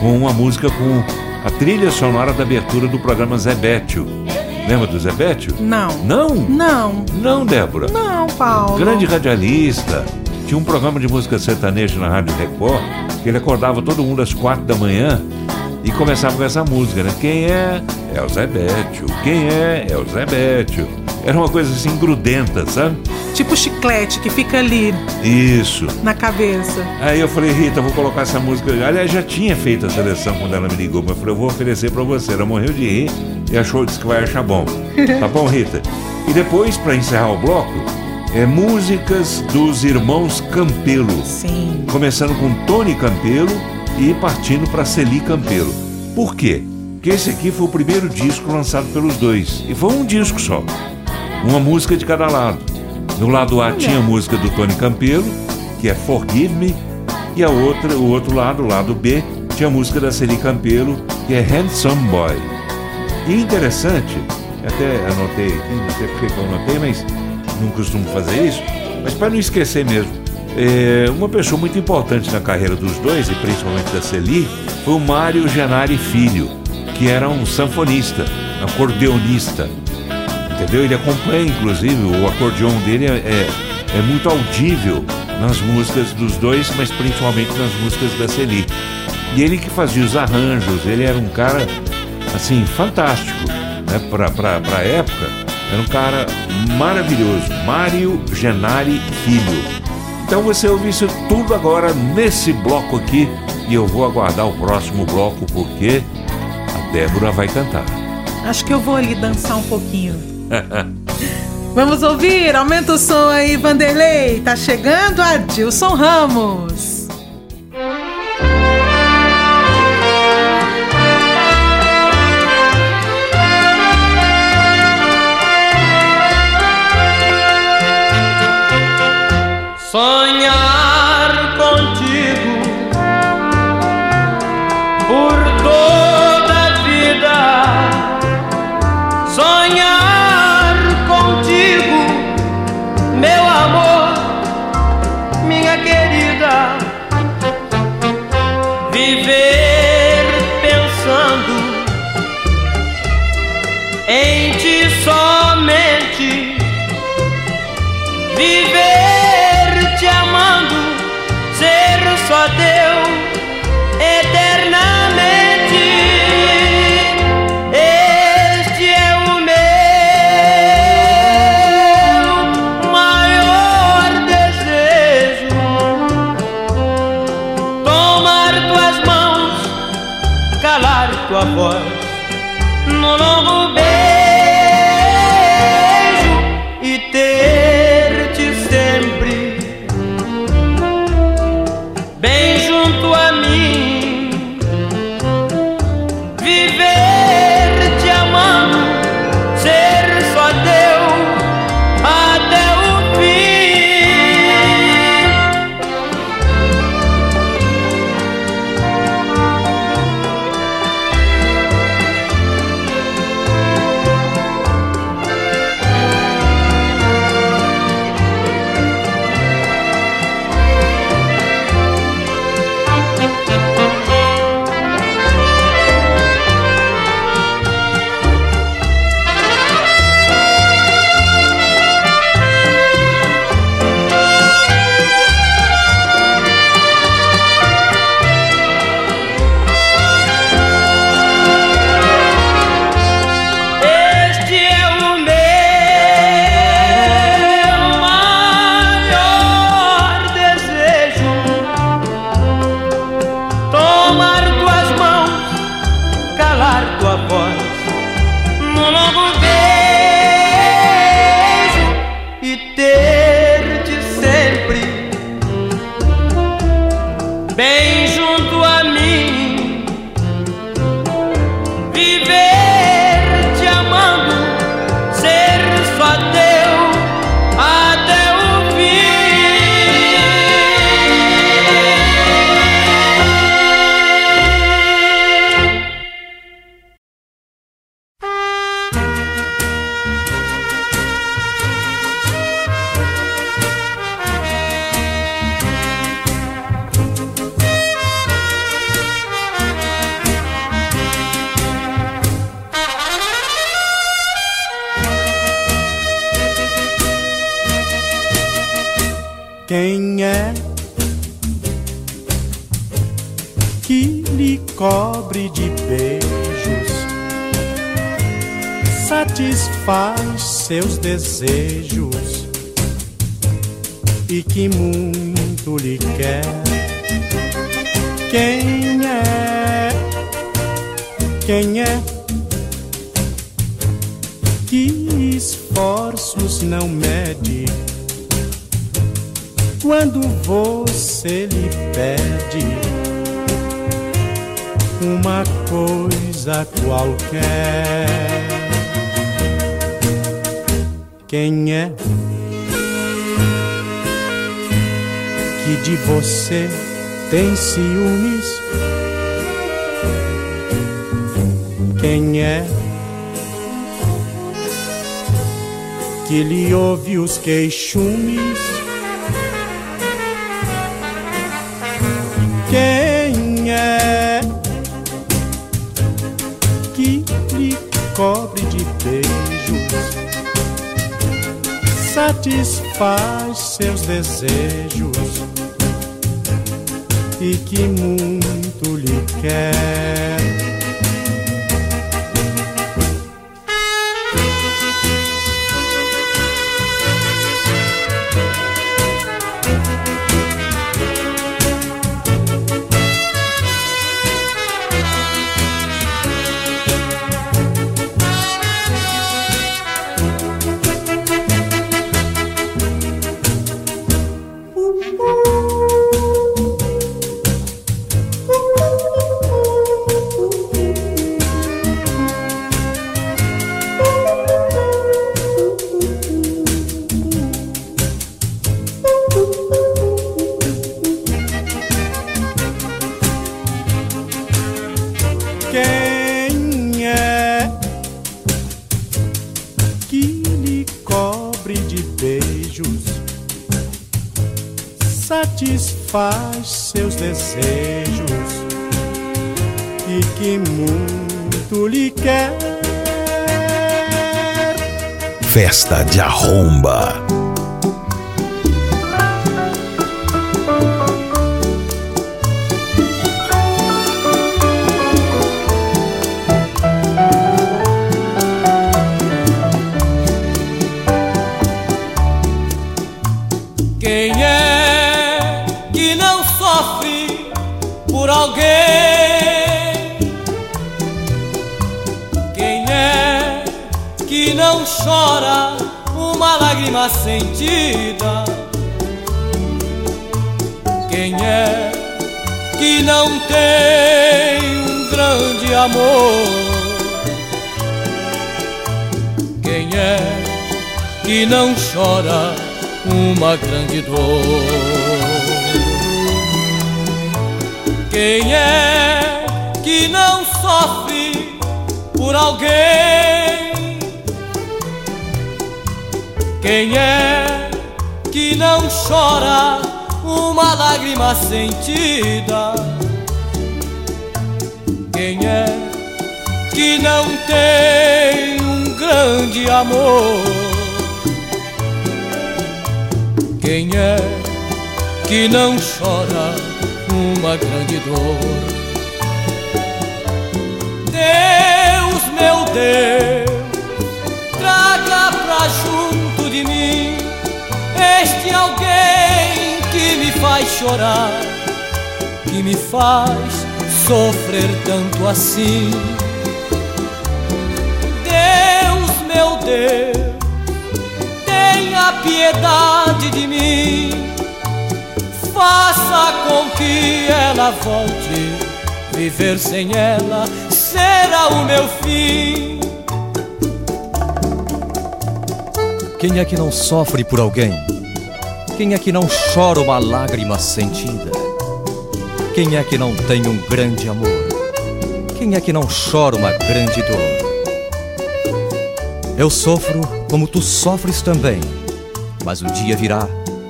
com uma música com a trilha sonora da abertura do programa Zé Bétio. Lembra do Zé Bétio? Não. Não? Não. Não, Débora. Não, Paulo. Grande radialista. Tinha um programa de música sertaneja na Rádio Record, que ele acordava todo mundo às quatro da manhã e começava com essa música, né? Quem é? É o Zé Bétio. Quem é? É o Zé Bétio. Era uma coisa assim grudenta, sabe? Tipo chiclete que fica ali Isso. na cabeça. Aí eu falei, Rita, vou colocar essa música. Aliás, já tinha feito a seleção quando ela me ligou, mas eu falei, eu vou oferecer pra você. Ela morreu de rir e achou disse que vai achar bom. Tá bom, Rita? E depois, pra encerrar o bloco, é músicas dos irmãos Campelo. Sim. Começando com Tony Campelo e partindo pra Celi Campelo. Por quê? Porque esse aqui foi o primeiro disco lançado pelos dois. E foi um disco só. Uma música de cada lado. No lado A tinha a música do Tony Campelo, que é Forgive Me, e a outra, o outro lado, o lado B, tinha a música da Celi Campelo, que é Handsome Boy. E interessante, até anotei aqui, não sei porque que eu anotei, mas não costumo fazer isso, mas para não esquecer mesmo. é, uma pessoa muito importante na carreira dos dois, e principalmente da Celi, foi o Mário Genari Filho, que era um sanfonista, acordeonista. Entendeu? Ele acompanha, inclusive, o acordeon dele é, é, é muito audível nas músicas dos dois, mas principalmente nas músicas da Celi. E ele que fazia os arranjos, ele era um cara, assim, fantástico, né? Pra, pra, pra época, era um cara maravilhoso. Mário Genari Filho. Então você ouve isso tudo agora nesse bloco aqui e eu vou aguardar o próximo bloco porque a Débora vai cantar. Acho que eu vou ali dançar um pouquinho. Vamos ouvir, aumenta o som aí, Vanderlei. Tá chegando a Dilson Ramos. Sonhar desejos e que muito lhe quer? Quem é? Quem é que esforços não mede? quando você lhe pede uma coisa qualquer. Quem é que de você tem ciúmes? Quem é que lhe ouve os queixumes? Quem é que lhe cobre satisfaz seus desejos e que muito lhe quer? De arromba. Uma grande dor? Quem é que não sofre por alguém? Quem é que não chora uma lágrima sentida? Quem é que não tem um grande amor? Quem é que não chora uma grande dor? Deus, meu Deus, traga pra junto de mim este alguém que me faz chorar, que me faz sofrer tanto assim. Piedade de mim. Faça com que ela volte. Viver sem ela será o meu fim. Quem é que não sofre por alguém? Quem é que não chora uma lágrima sentida? Quem é que não tem um grande amor? Quem é que não chora uma grande dor? Eu sofro como tu sofres também, mas o dia virá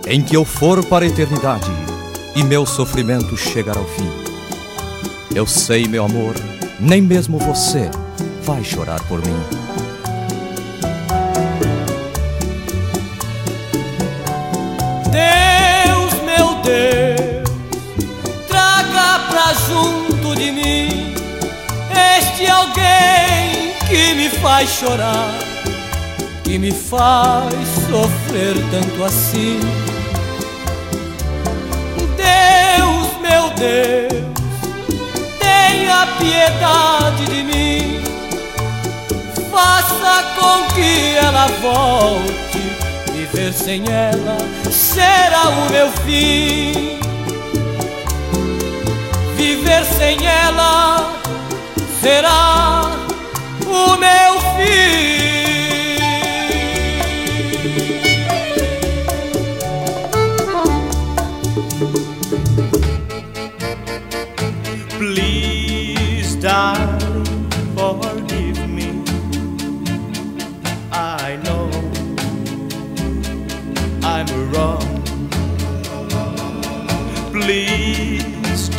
em que eu for para a eternidade e meu sofrimento chegará ao fim. Eu sei, meu amor, nem mesmo você vai chorar por mim. Deus, meu Deus, traga pra junto de mim este alguém que me faz chorar, que me faz sofrer tanto assim. Deus, meu Deus, tenha piedade de mim, faça com que ela volte. Viver sem ela será o meu fim. Viver sem ela será o meu fim.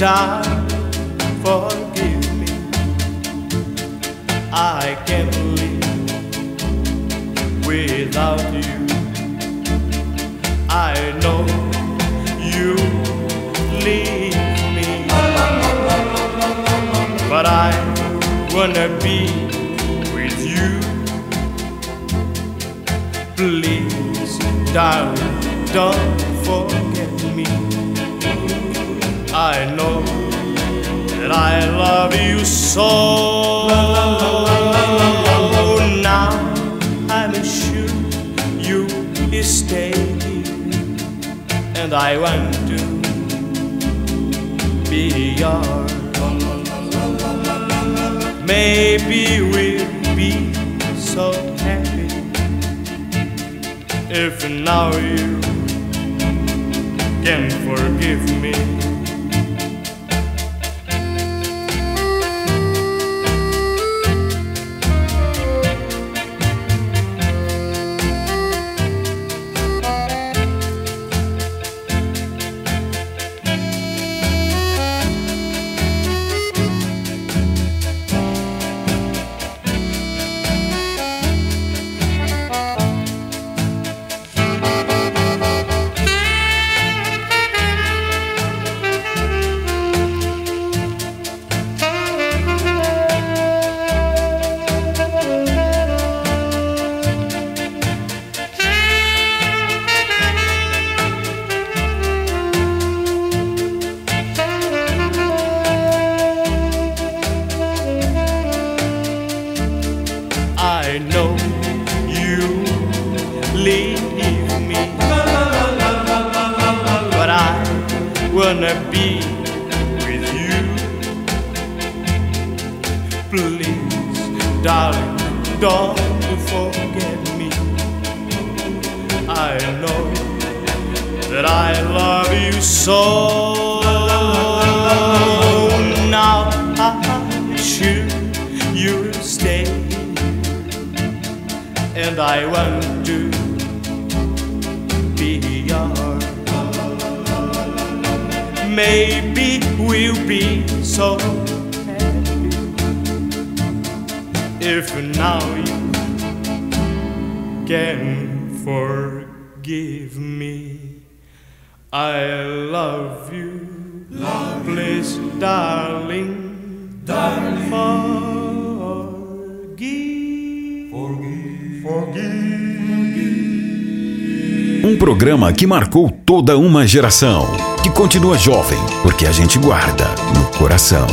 Darling, forgive me. I can't live without you. I know you leave me, but I wanna be with you. Please, darling, don't forget me. I know that I love you so. Now I'm sure you stay here, and I want to be yours. Maybe we'll be so happy if now you can forgive me. I know that I love you so. Now I'm sure you'll stay and I want to be yours. Maybe we'll be so happy if now you can forgive me. I love you, please, darling, darling, forgive, forgive. Um programa que marcou toda uma geração, que continua jovem, porque a gente guarda no coração.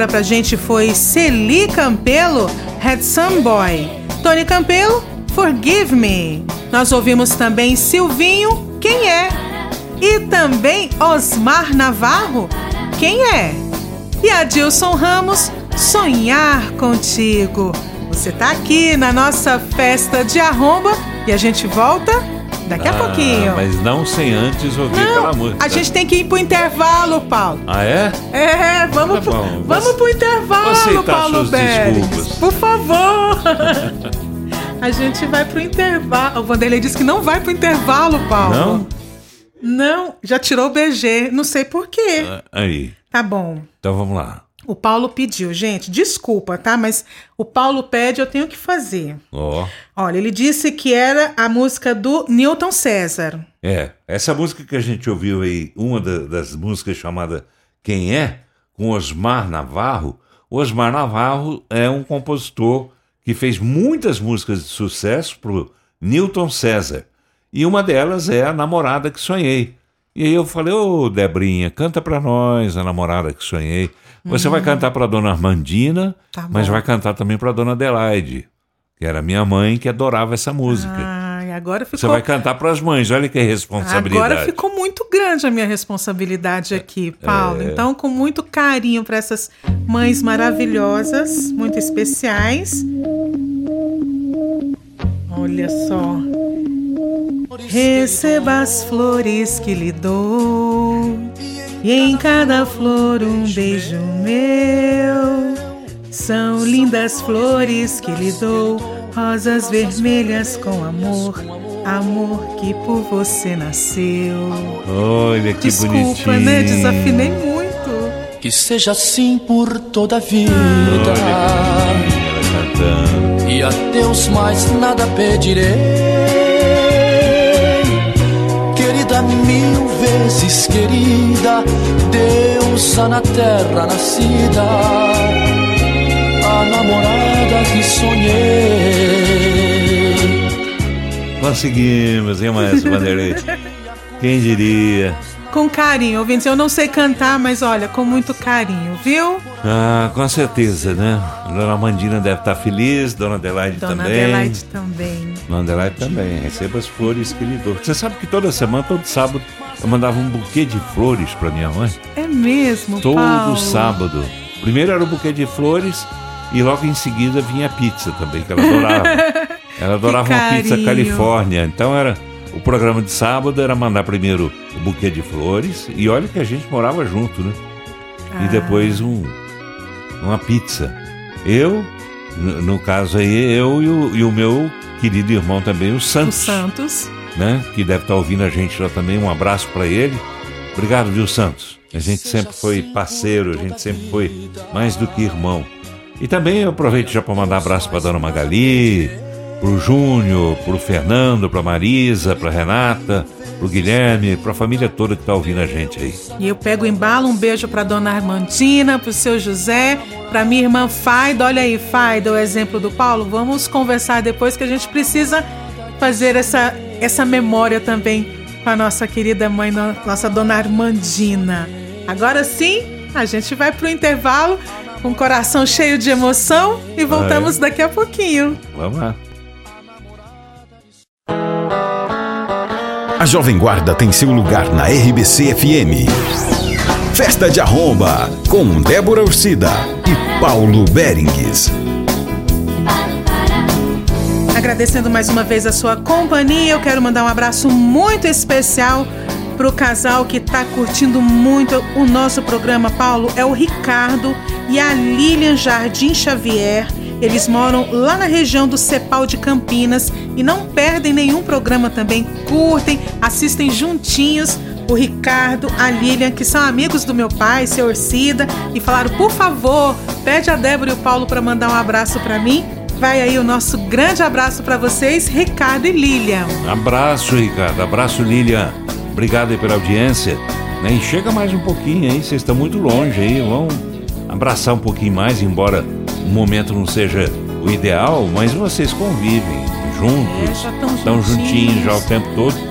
Agora pra gente foi Celi Campelo, Had Some Boy. Tony Campelo, Forgive Me. Nós ouvimos também Silvinho, Quem é? E também Osmar Navarro, Quem é? E Adilson Ramos, Sonhar Contigo. Você tá aqui na nossa festa de arromba e a gente volta daqui a Ah, pouquinho. Mas não sem antes ouvir aquela música. A gente tem que ir pro intervalo, Paulo. Ah, é? É, vamos, Tá pro, bom. vamos pro intervalo, Paulo desculpas. Por favor. A gente vai pro intervalo. O Vanderlei disse que não vai pro intervalo, Paulo. Não? Não, já tirou o BG. Não sei por quê. Ah, Aí. Tá bom. Então vamos lá. O Paulo pediu, gente, desculpa, tá? Mas o Paulo pede, eu tenho que fazer. Ó. Olha, ele disse que era a música do Newton César. É, essa música que a gente ouviu aí, uma da- das músicas chamada Quem é? Com Osmar Navarro. Osmar Navarro é um compositor que fez muitas músicas de sucesso pro Newton César. E uma delas é A Namorada que Sonhei. E aí eu falei, ô Debrinha, canta pra nós A Namorada que Sonhei. Você vai cantar pra Dona Armandina, Tá mas vai cantar também pra Dona Adelaide, que era minha mãe que adorava essa música. Ai, agora ficou. Você vai cantar para as mães, olha que responsabilidade. Agora ficou muito grande a minha responsabilidade aqui, Paulo. É. Então, com muito carinho para essas mães maravilhosas, muito especiais. Olha só. Receba as flores que lhe dou, e em cada flor um beijo meu. São lindas flores que lhe dou, rosas vermelhas com amor, amor que por você nasceu. Olha que Desculpa, bonitinho. né? Desafinei muito. Que seja assim por toda a vida. Ela cantando. E a Deus mais nada pedirei. Mil vezes querida, deusa na terra nascida, a namorada que sonhei. Conseguimos, hein, Maestro Vanderlei? Quem diria? Com carinho, ouvintes. Eu não sei cantar, mas olha, com muito carinho, viu? Ah, com certeza, né? Dona Mandina deve estar feliz, Dona Adelaide Dona também. Adelaide também. Dona Adelaide também. Receba as flores que lhe dou. Você sabe que toda semana, todo sábado, eu mandava um buquê de flores para minha mãe? É mesmo, Todo Paulo. sábado. Primeiro era o buquê de flores e logo em seguida vinha a pizza também, que ela adorava. ela adorava uma pizza. Califórnia. Então era o programa de sábado era mandar primeiro o buquê de flores e olha que a gente morava junto, né? Ah. E depois um uma pizza. Eu, no, caso aí, eu e o, e o meu querido irmão também, o O Santos, Santos. né? Que deve estar ouvindo a gente lá também. Um abraço para ele. Obrigado, viu, Santos? A gente sempre foi parceiro, a gente sempre foi mais do que irmão. E também eu aproveito já para mandar abraço para dona Magali, pro Júnior, pro Fernando, pra Marisa, pra Renata, pro Guilherme, pra família toda que tá ouvindo a gente aí. E eu pego o embalo, um beijo pra dona Armandina, pro seu José, pra minha irmã Faida. Olha aí, Faida, o exemplo do Paulo. Vamos conversar depois que a gente precisa fazer essa, essa memória também com a nossa querida mãe, no- nossa dona Armandina. Agora sim, a gente vai pro intervalo com o coração cheio de emoção e voltamos daqui a pouquinho. Vamos lá. A Jovem Guarda tem seu lugar na RBC FM. Festa de Arromba, com Débora Ursida e Paulo Berengues. Agradecendo mais uma vez a sua companhia, eu quero mandar um abraço muito especial para o casal que está curtindo muito o nosso programa, Paulo. É o Ricardo e a Lilian Jardim Xavier. Eles moram lá na região do Cepal de Campinas e não perdem nenhum programa também. Curtem, assistem juntinhos o Ricardo, a Lilian, que são amigos do meu pai, seu Orcida, e falaram: por favor, pede a Débora e o Paulo para mandar um abraço para mim. Vai aí o nosso grande abraço para vocês, Ricardo e Lilian. Abraço, Ricardo. Abraço, Lilian. Obrigado aí pela audiência. E chega mais um pouquinho aí, vocês estão muito longe aí. Vamos abraçar um pouquinho mais, embora o momento não seja o ideal, mas vocês convivem juntos, É, já tão estão juntinhos juntinhos. já o tempo todo.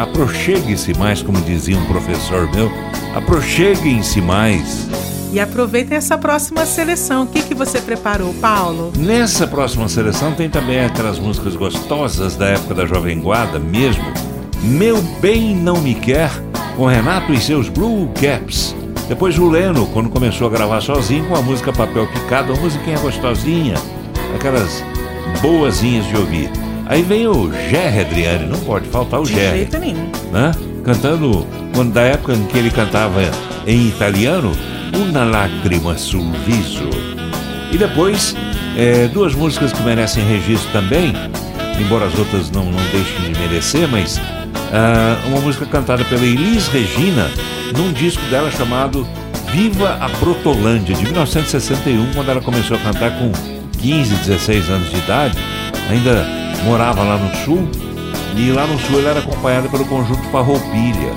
Aproxegue-se mais, como dizia um professor meu. Aproxeguem-se mais. E aproveitem essa próxima seleção. O que, que você preparou, Paulo? Nessa próxima seleção tem também aquelas músicas gostosas da época da Jovem Guarda mesmo. Meu Bem Não Me Quer, com Renato e seus Blue Caps. Depois o Leno, quando começou a gravar sozinho com a música Papel Picado, uma musiquinha gostosinha, aquelas boazinhas de ouvir. Aí vem o Gerry Adriani, não pode faltar o De Gerry jeito nenhum. né? Cantando, quando da época em que ele cantava em italiano, Una Lacrima sul viso. E depois, é, duas músicas que merecem registro também, embora as outras não, não deixem de merecer, mas ah, uma música cantada pela Elis Regina num disco dela chamado Viva a Protolândia, de 1961, quando ela começou a cantar com 15, 16 anos de idade, ainda morava lá no sul, e lá no sul ela era acompanhada pelo conjunto Farroupilha.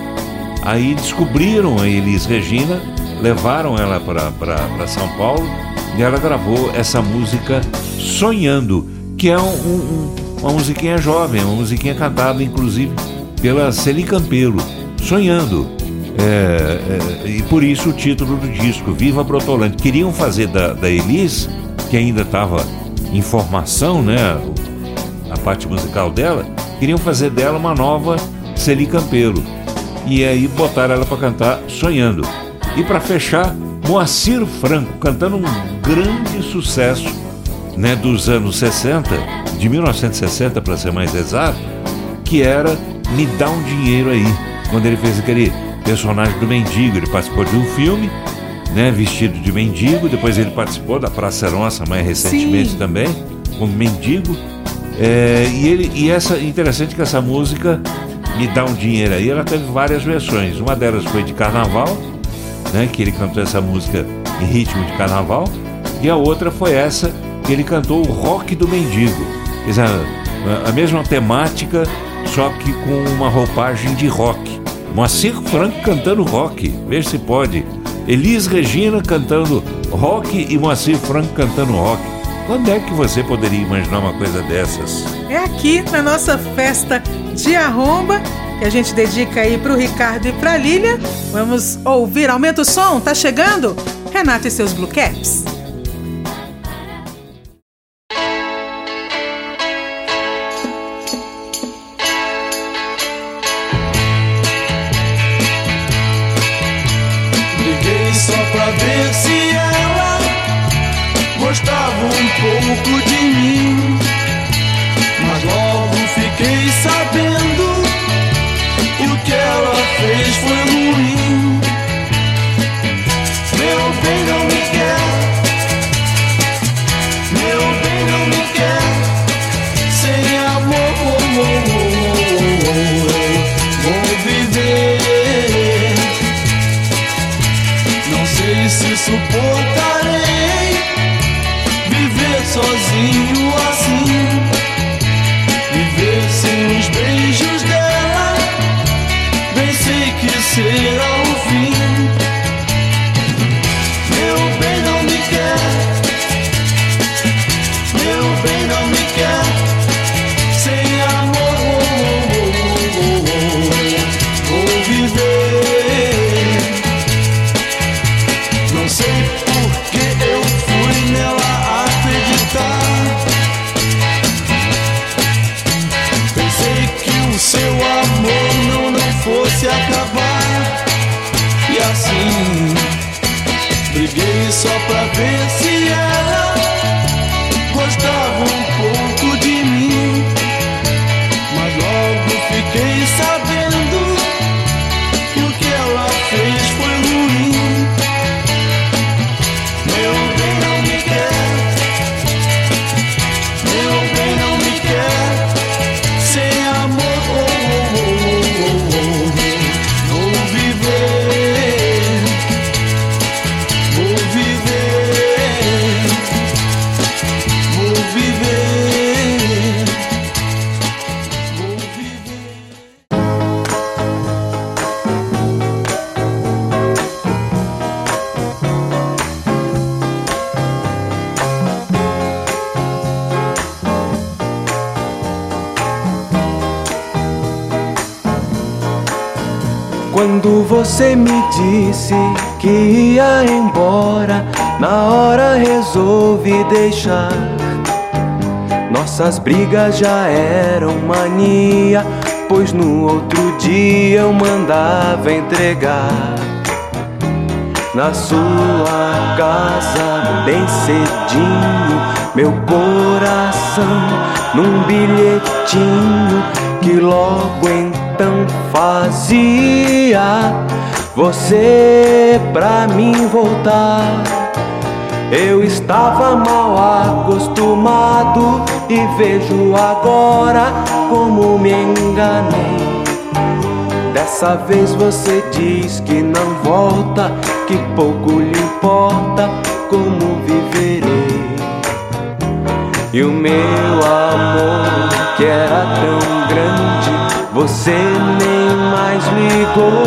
Aí descobriram a Elis Regina, levaram ela para São Paulo e ela gravou essa música Sonhando, que é um- um- um- uma musiquinha jovem, uma musiquinha cantada inclusive pela Celi Campelo, Sonhando. É, é, e por isso o título do disco, Viva Protolante. Queriam fazer da, da Elis, que ainda estava em formação, né? a parte musical dela, queriam fazer dela uma nova Celi Campelo. E aí botaram ela para cantar Sonhando. E para fechar, Moacir Franco cantando um grande sucesso né, dos anos 60, de 1960 para ser mais exato, que era Me Dá um Dinheiro Aí, quando ele fez aquele personagem do mendigo. Ele participou de um filme, né, vestido de mendigo, depois ele participou da Praça Nossa mais recentemente Sim. também, como mendigo. É, e ele e essa interessante que essa música me dá um dinheiro aí, ela teve várias versões. Uma delas foi de carnaval, né, que ele cantou essa música em ritmo de carnaval, e a outra foi essa que ele cantou o rock do mendigo. Quer dizer, a, a mesma temática, só que com uma roupagem de rock. Moacir Franco cantando rock, veja se pode. Elis Regina cantando rock e Moacir Franco cantando rock. Quando é que você poderia imaginar uma coisa dessas? É aqui na nossa festa de arromba, que a gente dedica aí pro Ricardo e pra Lilian. Vamos ouvir, aumenta o som, tá chegando? Renato e seus Blue Caps. Nossas brigas já eram mania, pois no outro dia eu mandava entregar. Na sua casa, bem cedinho, meu coração num bilhetinho que logo então fazia você pra mim voltar. Eu estava mal acostumado e vejo agora como me enganei. Dessa vez você diz que não volta, que pouco lhe importa como viverei. E o meu amor que era tão grande, você nem mais ligou.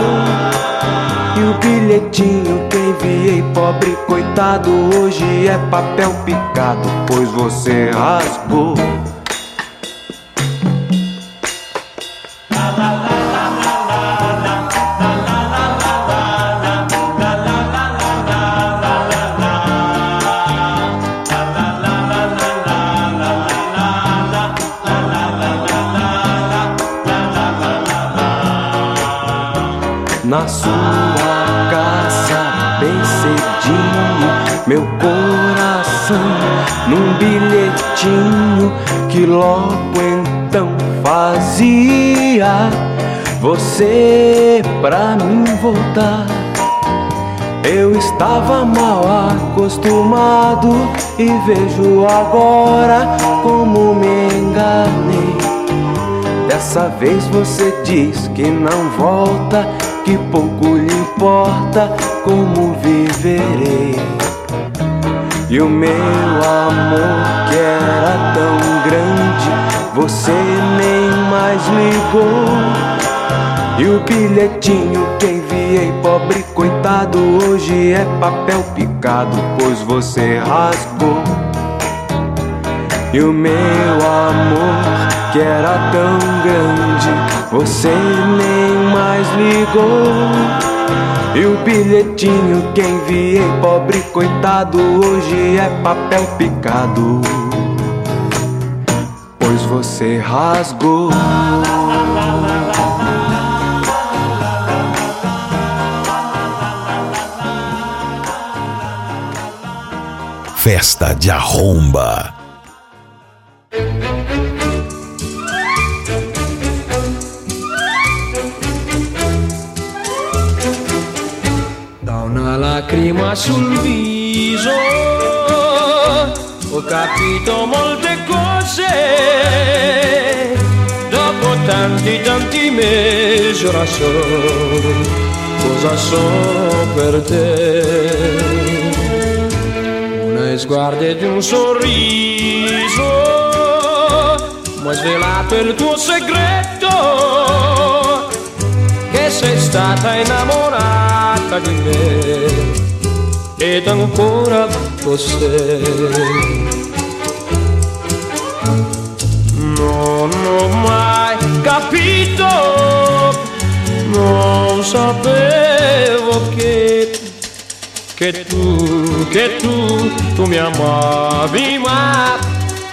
E o bilhetinho enviei, pobre coitado, hoje é papel picado, pois você rasgou. Bilhetinho que logo então fazia você pra mim voltar. Eu estava mal acostumado e vejo agora como me enganei. Dessa vez você diz que não volta, que pouco lhe importa como viverei. E o meu amor que era tão grande, você nem mais ligou. E o bilhetinho que enviei, pobre coitado, hoje é papel picado, pois você rasgou. E o meu amor que era tão grande, você nem mais ligou. E o bilhetinho que enviei, pobre coitado, hoje é papel picado, pois você rasgou. Festa de arromba. Una lacrima sul viso ho capito molte cose. Dopo tanti tanti mesi ora so cosa sono per te. Una sguardo di un sorriso mi ha svelato il tuo segreto che sei stata innamorata di me ed ancora cos'è. Non ho mai capito, non sapevo che, che tu, che tu, tu mi amavi ma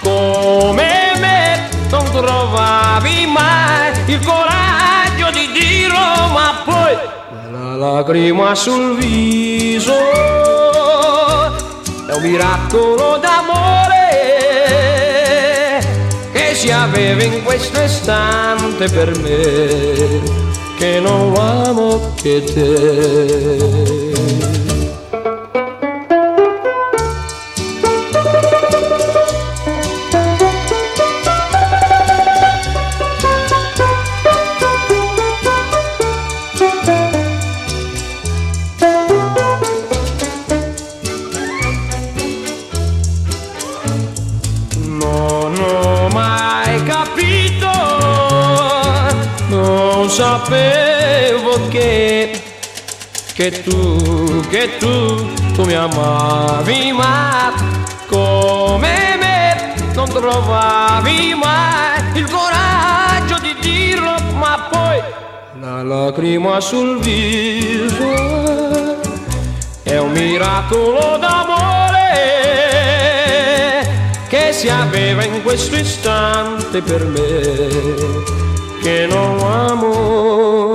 come me non trovavi mai il coraggio di dirlo ma lacrima sul viso è un miracolo d'amore che si aveva in questo istante per me che non amo che te che tu, che tu, tu mi amavi ma come me non trovavi mai il coraggio di dirlo, ma poi la lacrima sul viso è un miracolo d'amore che si aveva in questo istante per me che non amo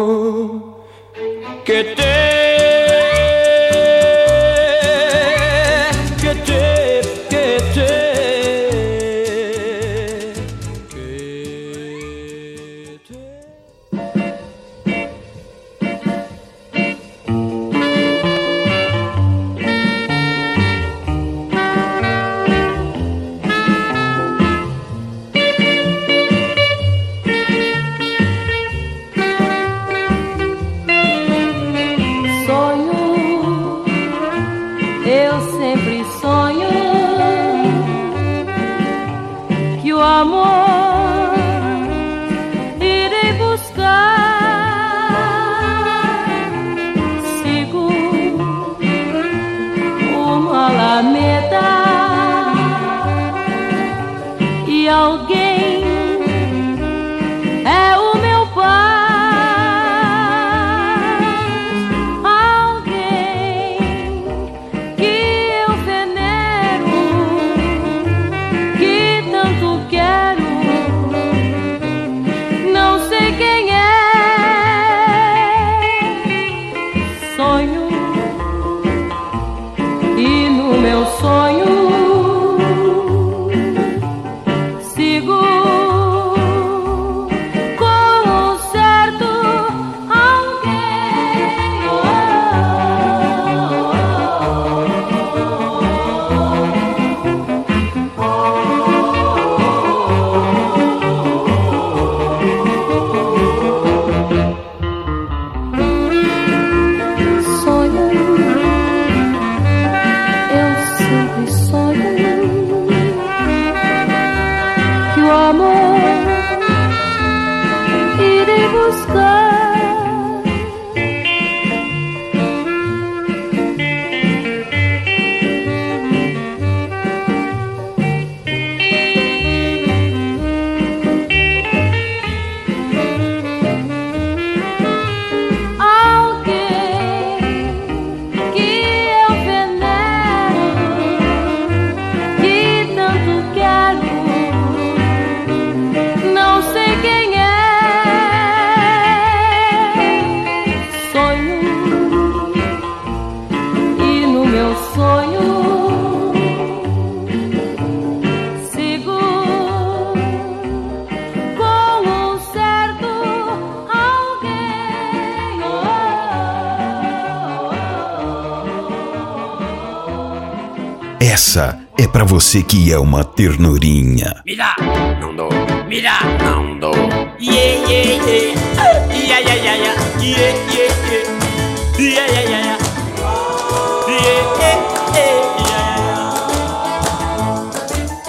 você que é uma ternurinha. Mira, não dou. Mira, não dou. Yeah, yeah, yeah. Ah, Yeah, yeah, yeah, yeah. Yeah, yeah, yeah. Yeah, yeah, yeah, yeah. Yeah, yeah, yeah,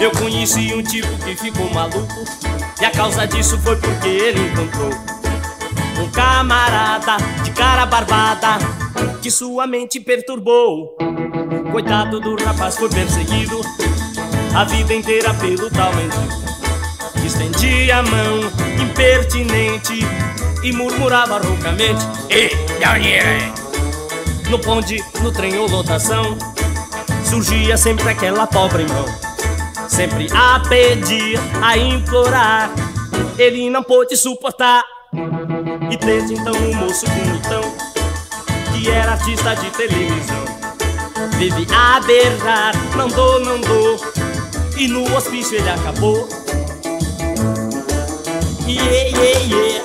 yeah. Eu conheci um tipo que ficou maluco E a causa disso foi porque ele encontrou Um camarada de cara barbada Que sua mente perturbou Coitado do rapaz foi perseguido A vida inteira pelo tal mendigo Estendia a mão, impertinente E murmurava roucamente. Ei, here No ponde, no trem ou lotação Surgia sempre aquela pobre mão. Sempre a pedir, a implorar. Ele não pôde suportar. E desde então o moço bonitão que era artista de televisão. Vive a berrar, não dou, não dou. E no hospício ele acabou. Yeah, yeah, yeah.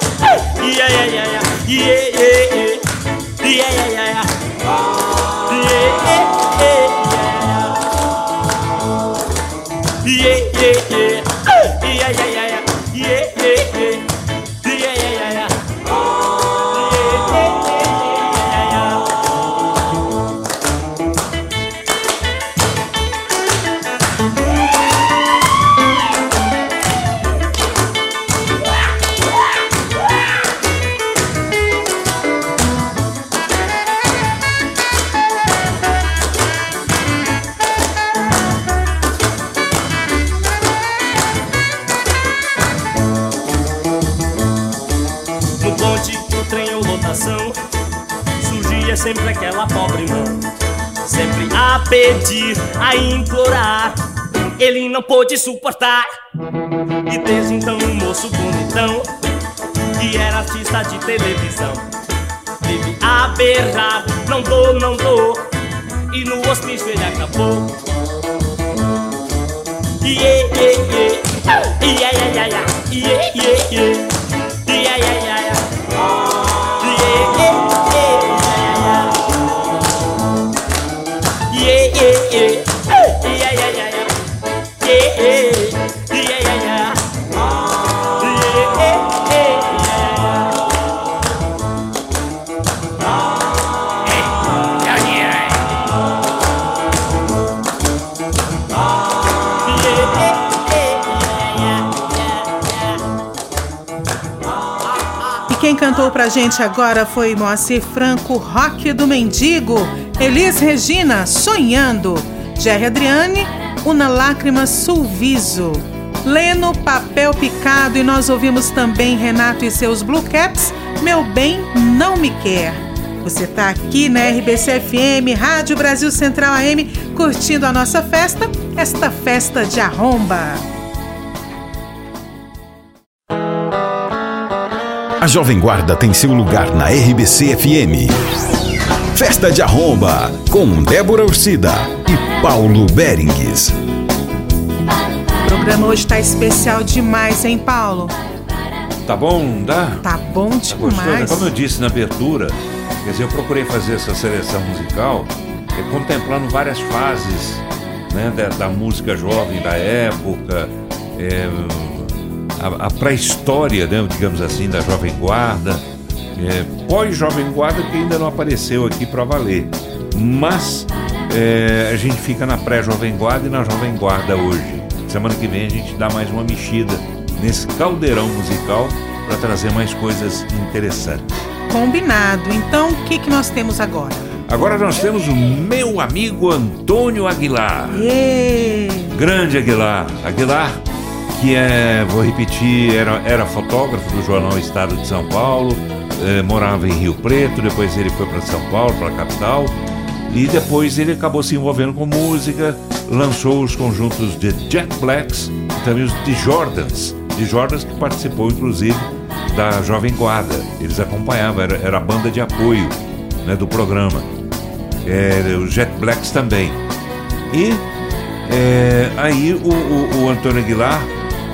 Yeah, yeah, yeah, yeah. Yeah, yeah, yeah. Yeah, yeah, yeah, yeah. Yeah, yeah. Pedir, a implorar Ele não pôde suportar E desde então um moço bonitão Que era artista de televisão Vive a berrar, não dou, não dou E no hospício ele acabou Yeah, yeah, yeah Yeah, yeah, yeah, yeah Yeah, yeah, yeah Yeah, yeah, yeah Yeah, yeah, yeah quem cantou pra gente agora foi Moacir Franco, Rock do Mendigo, Elis Regina, Sonhando, Jerry Adriane, Una Lágrima Sulviso, Leno, Papel Picado e nós ouvimos também Renato e seus Blue Caps, Meu Bem Não Me Quer. Você tá aqui na RBC FM, Rádio Brasil Central AM, curtindo a nossa festa, esta festa de arromba. A Jovem Guarda tem seu lugar na RBC FM. Festa de Arromba, com Débora Ursida e Paulo Berengues. O programa hoje tá especial demais, hein, Paulo? Tá bom, dá? Tá bom Tá gostoso? demais. Como eu disse na abertura, quer dizer, eu procurei fazer essa seleção musical eh, contemplando várias fases né, da, da música jovem da época, eh, a, a pré-história, né, digamos assim, da Jovem Guarda, eh, pós-Jovem Guarda que ainda não apareceu aqui para valer. Mas eh, a gente fica na pré-Jovem Guarda e na Jovem Guarda hoje. Semana que vem a gente dá mais uma mexida nesse caldeirão musical para trazer mais coisas interessantes. Combinado. Então, o que, que nós temos agora? Agora nós temos o meu amigo Antônio Aguilar. Grande Aguilar. Aguilar, que é, vou repetir, era, era fotógrafo do jornal Estado de São Paulo, eh, morava em Rio Preto, depois ele foi para São Paulo, para a capital, e depois ele acabou se envolvendo com música, lançou os conjuntos de Jack Blacks e também os de Jordans, de Jordans que participou inclusive da Jovem Guarda. Eles acompanhavam, era, era a banda de apoio né, do programa. É, os Jet Blacks também. E é, aí o, o- o Antônio Aguilar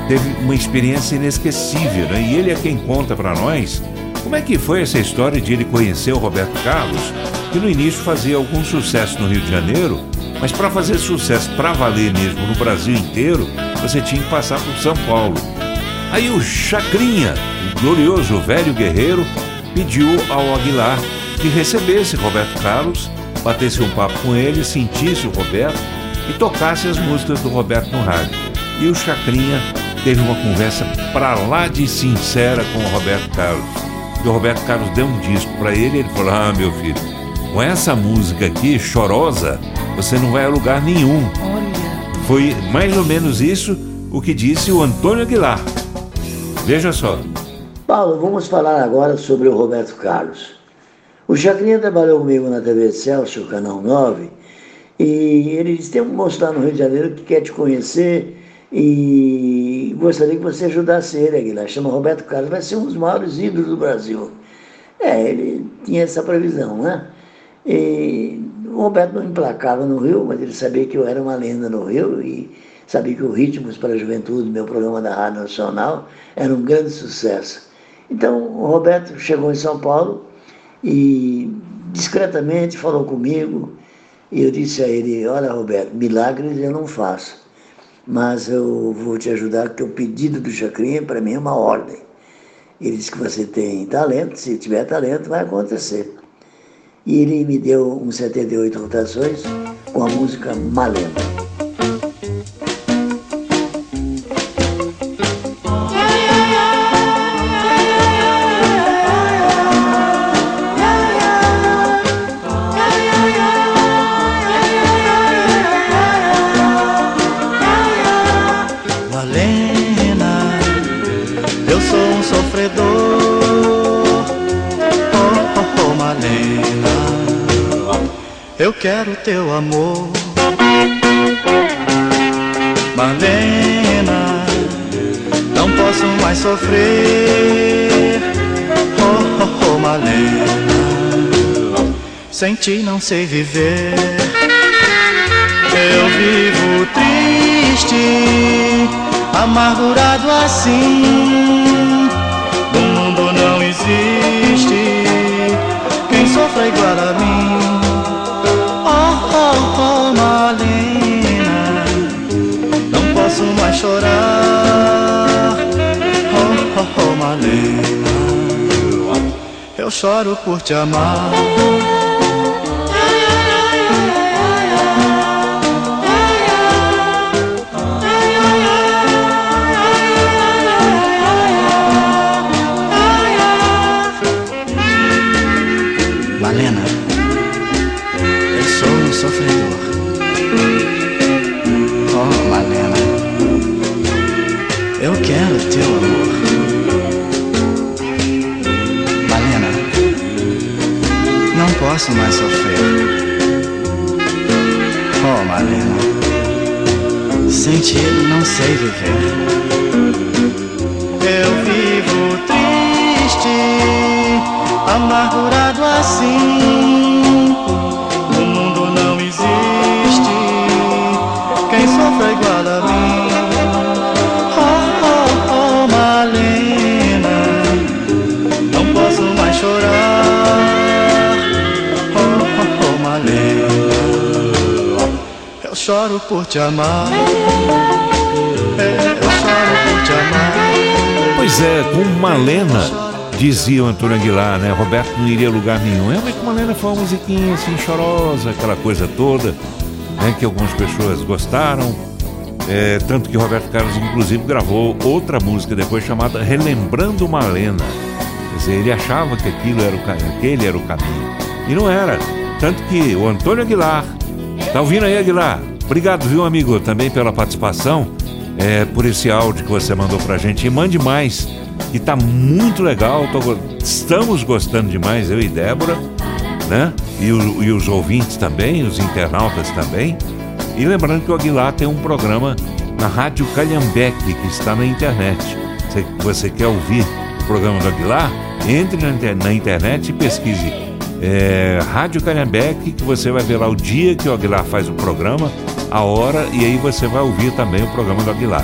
teve uma experiência inesquecível, né? E ele é quem conta para nós como é que foi essa história de ele conhecer o Roberto Carlos, que no início fazia algum sucesso no Rio de Janeiro, mas para fazer sucesso para valer mesmo no Brasil inteiro, você tinha que passar por São Paulo. Aí o Chacrinha, o glorioso velho guerreiro, pediu ao Aguilar que recebesse Roberto Carlos, batesse um papo com ele, sentisse o Roberto e tocasse as músicas do Roberto no rádio. E o Chacrinha teve uma conversa para lá de sincera com o Roberto Carlos. E o Roberto Carlos deu um disco para ele e ele falou: Ah, meu filho, com essa música aqui, chorosa, você não vai a lugar nenhum. Foi mais ou menos isso o que disse o Antônio Aguilar. Veja só. Paulo, vamos falar agora sobre o Roberto Carlos. O Chacrinha trabalhou comigo na TV Celso, Canal 9, e ele disse, tem um moço lá no Rio de Janeiro que quer te conhecer e gostaria que você ajudasse ele, Aguilar. Chama Roberto Carlos, vai ser um dos maiores ídolos do Brasil. É, ele tinha essa previsão, né? E o Roberto não emplacava no Rio, mas ele sabia que eu era uma lenda no Rio e sabia que o Ritmos para a Juventude, meu programa da Rádio Nacional, era um grande sucesso. Então o Roberto chegou em São Paulo e discretamente falou comigo e eu disse a ele, olha Roberto, milagres eu não faço, mas eu vou te ajudar porque o pedido do Chacrinha para mim é uma ordem. Ele disse que você tem talento, se tiver talento vai acontecer. E ele me deu uns 78 rotações com a música. Malena, teu amor. Malena, não posso mais sofrer. Oh, oh, oh, Malena, sem ti não sei viver. Eu vivo triste, amargurado assim. Choro por te amar. Posso mais sofrer. Oh, Malena, sem ti não sei viver. Eu vivo triste amargurado assim. Por te amar. É, eu choro por te amar. Pois é, com Malena, dizia o Antônio Aguilar, né? Roberto não iria a lugar nenhum. É, mas com Malena foi uma musiquinha assim, chorosa, aquela coisa toda, né? Que algumas pessoas gostaram. É, tanto que Roberto Carlos, inclusive, gravou outra música depois chamada Relembrando Malena. Quer dizer, ele achava que aquilo era o, aquele era o caminho. E não era. Tanto que o Antônio Aguilar, tá ouvindo aí, Aguilar? Obrigado, viu, amigo, também pela participação, é, por esse áudio que você mandou pra gente. E mande mais, que tá muito legal. tô estamos gostando demais, eu e Débora, né? E, o- e os ouvintes também, os internautas também. E lembrando que o Aguilar tem um programa na Rádio Calhambeque, que está na internet. Se você quer ouvir o programa do Aguilar, entre na internet e pesquise é, Rádio Calhambeque, que você vai ver lá o dia que o Aguilar faz o programa, a hora, e aí você vai ouvir também o programa do Aguilar.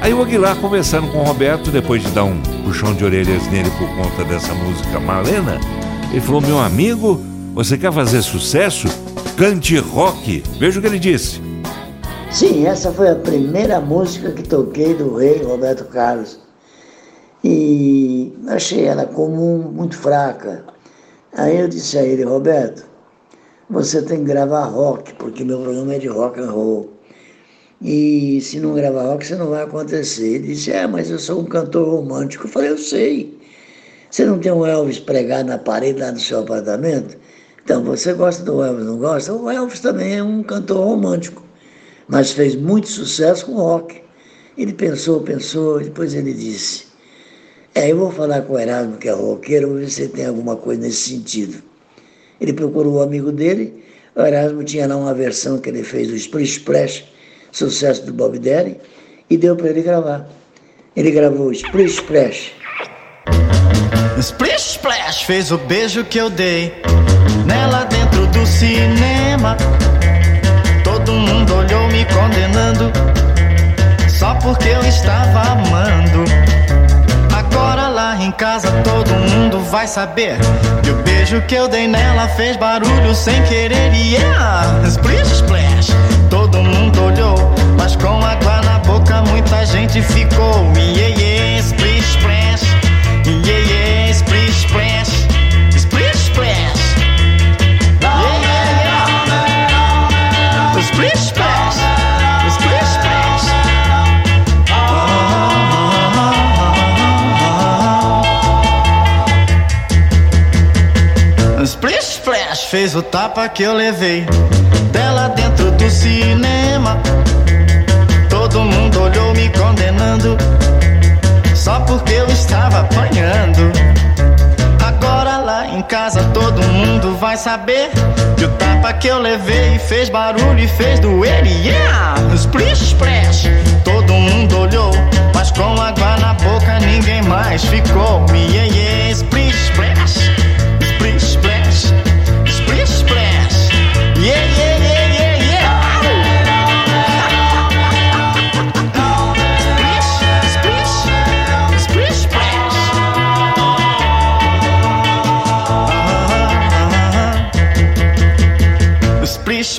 Aí o Aguilar conversando com o Roberto, depois de dar um puxão de orelhas nele por conta dessa música Malena, ele falou: Meu amigo, você quer fazer sucesso? Cante rock. Veja o que ele disse. Sim, essa foi a primeira música que toquei do rei Roberto Carlos. E achei ela comum, muito fraca. Aí eu disse a ele, Roberto, você tem que gravar rock, porque meu programa é de rock and roll. E se não gravar rock, você não vai acontecer. Ele disse, é, mas eu sou um cantor romântico. Eu falei, eu sei. Você não tem um Elvis pregado na parede lá no seu apartamento? Então, você gosta do Elvis, não gosta? O Elvis também é um cantor romântico, mas fez muito sucesso com rock. Ele pensou, pensou, e depois ele disse, é, eu vou falar com o Erasmo, que é roqueiro, vou ver se tem alguma coisa nesse sentido. Ele procurou o amigo dele, o Erasmo tinha lá uma versão que ele fez do Splish Splash, sucesso do Bob Dylan, e deu para ele gravar. Ele gravou Splish Splash. Splish Splash fez o beijo que eu dei nela dentro do cinema. Todo mundo olhou me condenando, só porque eu estava amando. Em casa todo mundo vai saber que o beijo que eu dei nela fez barulho sem querer. E yeah, splish splash. Todo mundo olhou, mas com água na boca muita gente ficou. Yeah, yeah, splish splash. Yeah, yeah, splish splash. Splish splash. Yeah, yeah, yeah. Splish splash. Fez o tapa que eu levei dela dentro do cinema. Todo mundo olhou me condenando, só porque eu estava apanhando. Agora lá em casa todo mundo vai saber que o tapa que eu levei fez barulho e fez doer. Yeah! Splish Splash! Todo mundo olhou, mas com água na boca ninguém mais ficou. Yeah, yeah, Splish Splash!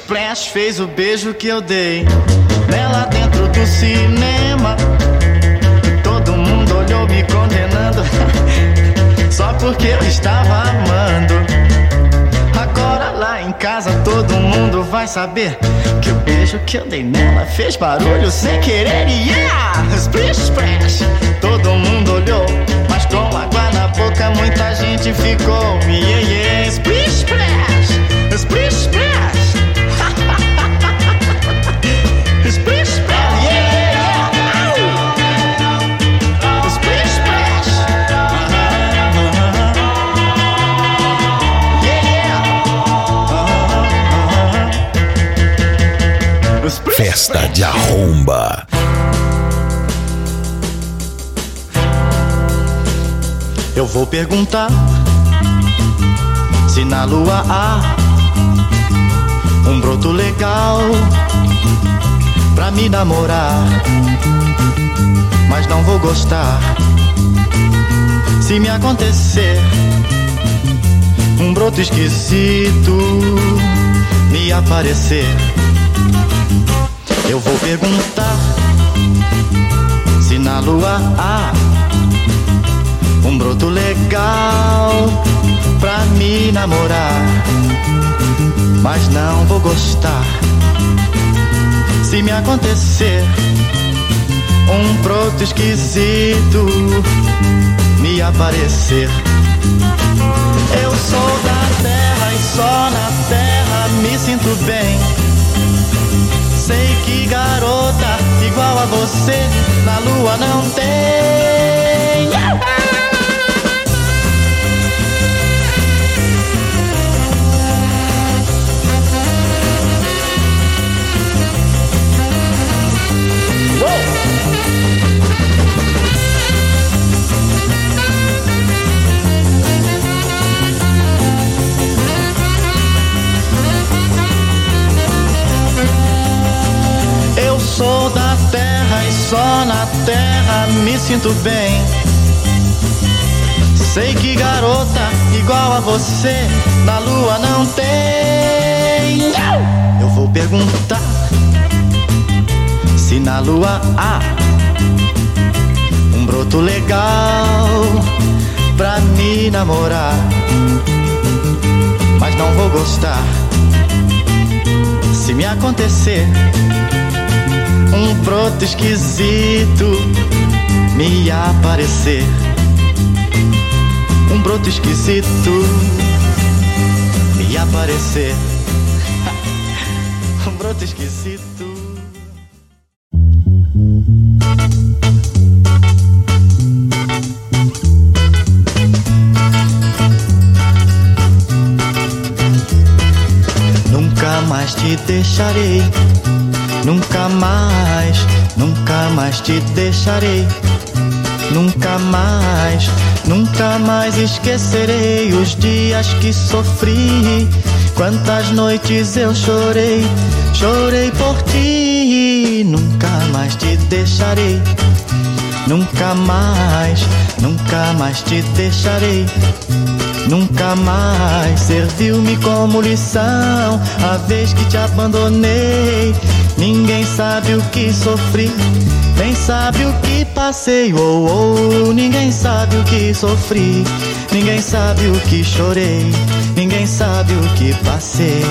Splash fez o beijo que eu dei nela dentro do cinema. Todo mundo olhou me condenando só porque eu estava amando. Agora lá em casa todo mundo vai saber que o beijo que eu dei nela fez barulho sem querer. E yeah! Splish Splash! Todo mundo olhou, mas com água na boca muita gente ficou. Yeah, yeah! De arromba. Eu vou perguntar se na lua há um broto legal pra me namorar. Mas não vou gostar se me acontecer um broto esquisito me aparecer. Eu vou perguntar se na lua há um broto legal pra me namorar. Mas não vou gostar se me acontecer um broto esquisito me aparecer. Eu sou da terra e só na terra me sinto bem. Sei que garota igual a você na lua não tem. E só na terra me sinto bem. Sei que garota igual a você na lua não tem. Eu vou perguntar se na lua há um broto legal pra me namorar. Mas não vou gostar se me acontecer um broto esquisito me aparecer. Um broto esquisito me aparecer. um broto esquisito. Nunca mais te deixarei. Nunca mais, nunca mais te deixarei. Nunca mais, Nunca mais esquecerei os dias que sofri. Quantas noites eu chorei, chorei por ti. Nunca mais te deixarei. Nunca mais, nunca mais te deixarei. Nunca mais serviu-me como lição a vez que te abandonei. Ninguém sabe o que sofri, nem sabe o que passei. Oh, oh, ninguém sabe o que sofri, ninguém sabe o que chorei, ninguém sabe o que passei.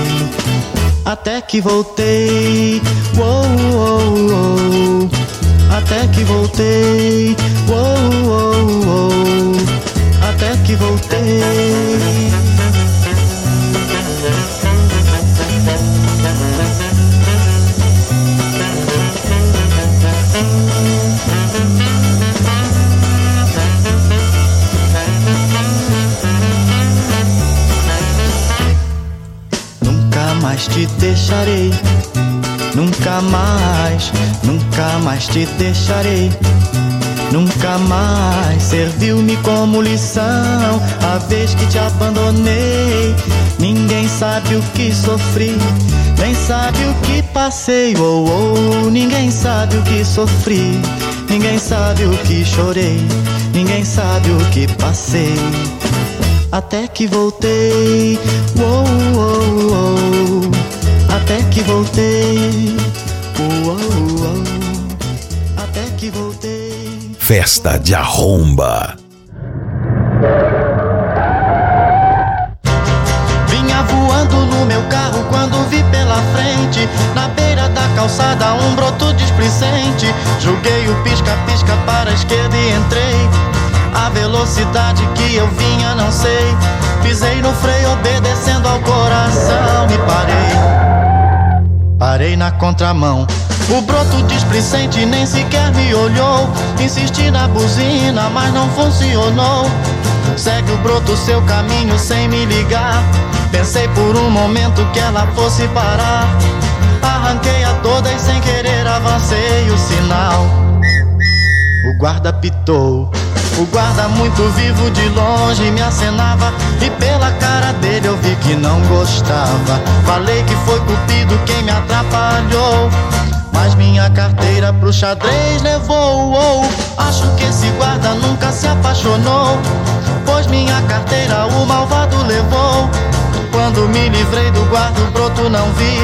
Até que voltei, oh, oh, oh. até que voltei, oh, oh, oh. até que voltei. Mais te deixarei. Nunca mais, nunca mais te deixarei. Nunca mais serviu-me como lição a vez que te abandonei. Ninguém sabe o que sofri, nem sabe o que passei. Oh, oh, ninguém sabe o que sofri, ninguém sabe o que chorei, ninguém sabe o que passei. Até que voltei, oh, oh, oh, até que voltei, oh, oh, até que voltei. Festa de arromba. Vinha voando no meu carro quando vi pela frente, na beira da calçada, um broto displicente. Joguei o pisca-pisca para a esquerda e entrei. A velocidade que eu vinha, não sei. Pisei no freio, obedecendo ao coração e parei. Parei na contramão. O broto displicente nem sequer me olhou. Insisti na buzina, mas não funcionou. Segue o broto seu caminho sem me ligar. Pensei por um momento que ela fosse parar. Arranquei a toda e sem querer avancei o sinal. O guarda pitou. O guarda muito vivo de longe me acenava E pela cara dele eu vi que não gostava Falei que foi cupido quem me atrapalhou Mas minha carteira pro xadrez levou oh, Acho que esse guarda nunca se apaixonou Pois minha carteira o malvado levou Quando me livrei do guarda o broto não vi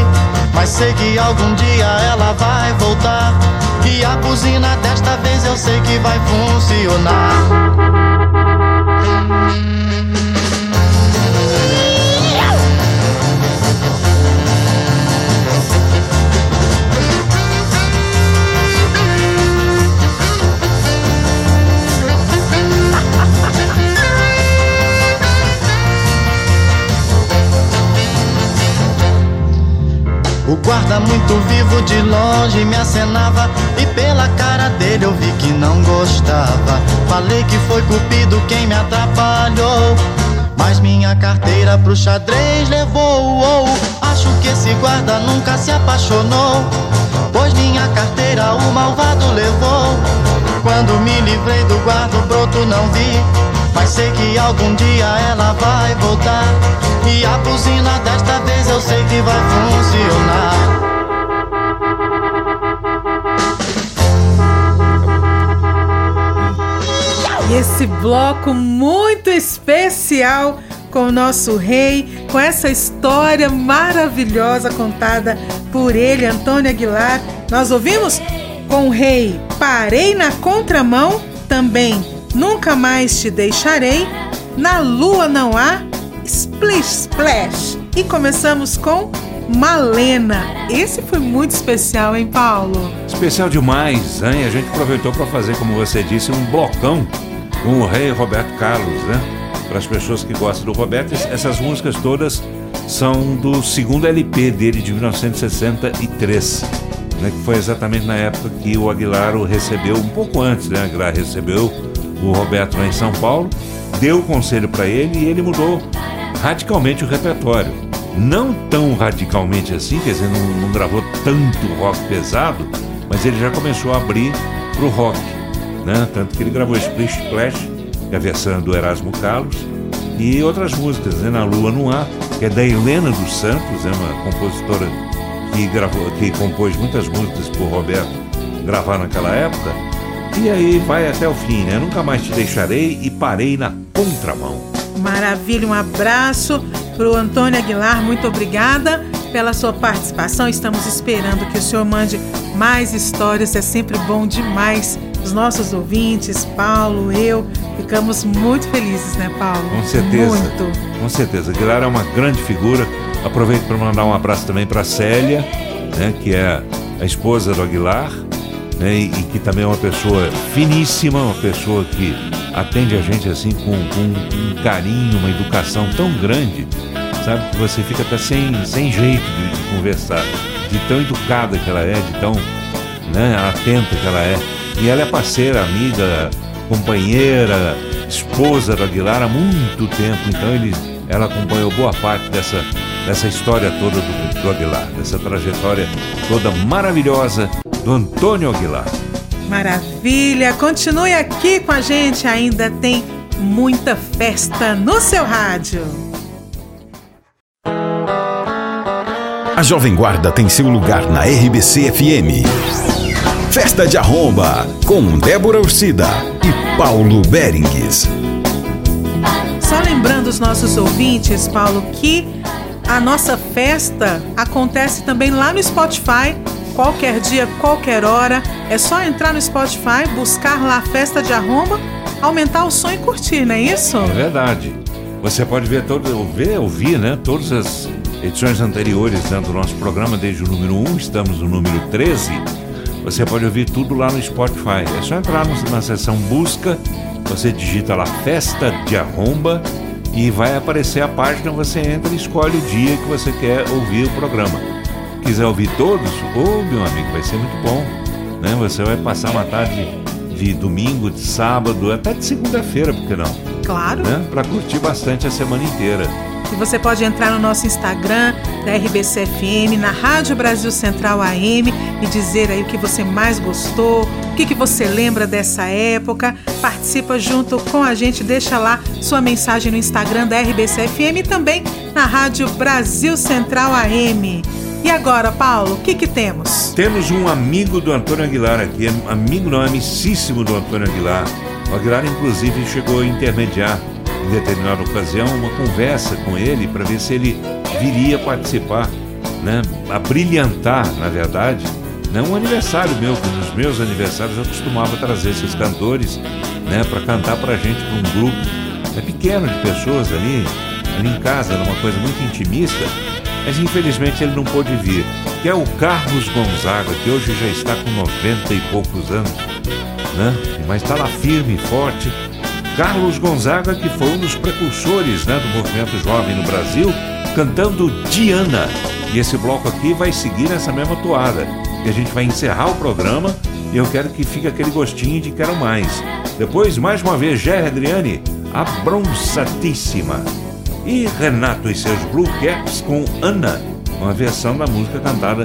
Mas sei que algum dia ela vai voltar e a buzina desta vez eu sei que vai funcionar. O guarda muito vivo de longe me acenava E pela cara dele eu vi que não gostava. Falei que foi cupido quem me atrapalhou Mas minha carteira pro xadrez levou Acho que esse guarda nunca se apaixonou Pois minha carteira o malvado levou Quando me livrei do guarda o broto não vi. Mas sei que algum dia ela vai voltar. E a buzina desta vez eu sei que vai funcionar. E esse bloco muito especial com o nosso rei, com essa história maravilhosa contada por ele, Antônio Aguilar. Nós ouvimos com o rei Parei na Contramão, também Nunca Mais Te Deixarei, Na Lua Não Há, Splish Splash. E começamos com Malena. Esse foi muito especial, hein, Paulo? Especial demais, hein? A gente aproveitou para fazer, como você disse, um blocão com o rei Roberto Carlos, né? Para as pessoas que gostam do Roberto, essas músicas todas são do segundo LP dele de 1963, né? Que foi exatamente na época que o Aguilar o recebeu, um pouco antes, né? Aguilar recebeu o Roberto lá em São Paulo, deu o conselho para ele e ele mudou radicalmente o repertório. Não tão radicalmente assim, quer dizer, não, não gravou tanto rock pesado, mas ele já começou a abrir pro rock né? Tanto que ele gravou Splish Splash que é a versão do Erasmo Carlos, e outras músicas, né? Na Lua no Ar, que é da Helena dos Santos, é uma compositora que, gravou, que compôs muitas músicas por Roberto gravar naquela época. E aí vai até o fim, né? Nunca mais te deixarei e parei na contramão. Maravilha, um abraço para o Antônio Aguilar, muito obrigada pela sua participação. Estamos esperando que o senhor mande mais histórias, é sempre bom demais. Os nossos ouvintes, Paulo, eu, ficamos muito felizes, né, Paulo? Com certeza. Muito. Com certeza. Aguilar é uma grande figura. Aproveito para mandar um abraço também para Célia, né, que é a esposa do Aguilar, né, e, e que também é uma pessoa finíssima, uma pessoa que atende a gente assim com, com um carinho, uma educação tão grande, sabe, que você fica até sem, sem jeito de, de conversar, de tão educada que ela é, de tão né, atenta que ela é. E ela é parceira, amiga, companheira, esposa do Aguilar há muito tempo, então ele, ela acompanhou boa parte dessa, dessa história toda do, do Aguilar, dessa trajetória toda maravilhosa do Antônio Aguilar. Maravilha! Continue aqui com a gente, ainda tem muita festa no seu rádio. A Jovem Guarda tem seu lugar na RBC FM. Festa de Arromba, com Débora Ursida e Paulo Berengues. Só lembrando os nossos ouvintes, Paulo, que a nossa festa acontece também lá no Spotify, qualquer dia, qualquer hora. É só entrar no Spotify, buscar lá a Festa de Arromba, aumentar o som e curtir, não é isso? É verdade. Você pode ver todo, ver, ouvir, né, todas as edições anteriores né, do nosso programa, desde o número 1, estamos no número 13. Você pode ouvir tudo lá no Spotify. É só entrar na seção busca, você digita lá Festa de Arromba e vai aparecer a página, você entra e escolhe o dia que você quer ouvir o programa. Quiser ouvir todos, ô meu amigo, vai ser muito bom. Né? Você vai passar uma tarde de domingo, de sábado, até de segunda-feira, por que não? Claro. Né? Para curtir bastante a semana inteira. E você pode entrar no nosso Instagram da RBCFM, na Rádio Brasil Central AM e dizer aí o que você mais gostou, o que, que você lembra dessa época. Participa junto com a gente, deixa lá sua mensagem no Instagram da RBCFM e também na Rádio Brasil Central AM. E agora, Paulo, o que, que temos? Temos um amigo do Antônio Aguilar aqui, amigo não, amicíssimo do Antônio Aguilar. O Aguilar, inclusive, chegou a intermediar em determinada ocasião uma conversa com ele para ver se ele viria participar, né, a brilhantar, na verdade, né, um aniversário meu, que nos meus aniversários eu costumava trazer esses cantores né, para cantar para gente, para um grupo é pequeno de pessoas ali, ali em casa, numa coisa muito intimista, mas infelizmente ele não pôde vir, que é o Carlos Gonzaga, que hoje já está com 90 e poucos anos, né? Mas está lá firme e forte. Carlos Gonzaga, que foi um dos precursores né, do movimento jovem no Brasil, cantando Diana. E esse bloco aqui vai seguir nessa mesma toada. E a gente vai encerrar o programa e eu quero que fique aquele gostinho de quero mais. Depois, mais uma vez, Jerry Adriane, a. E Renato e seus Blue Caps com Ana, uma versão da música cantada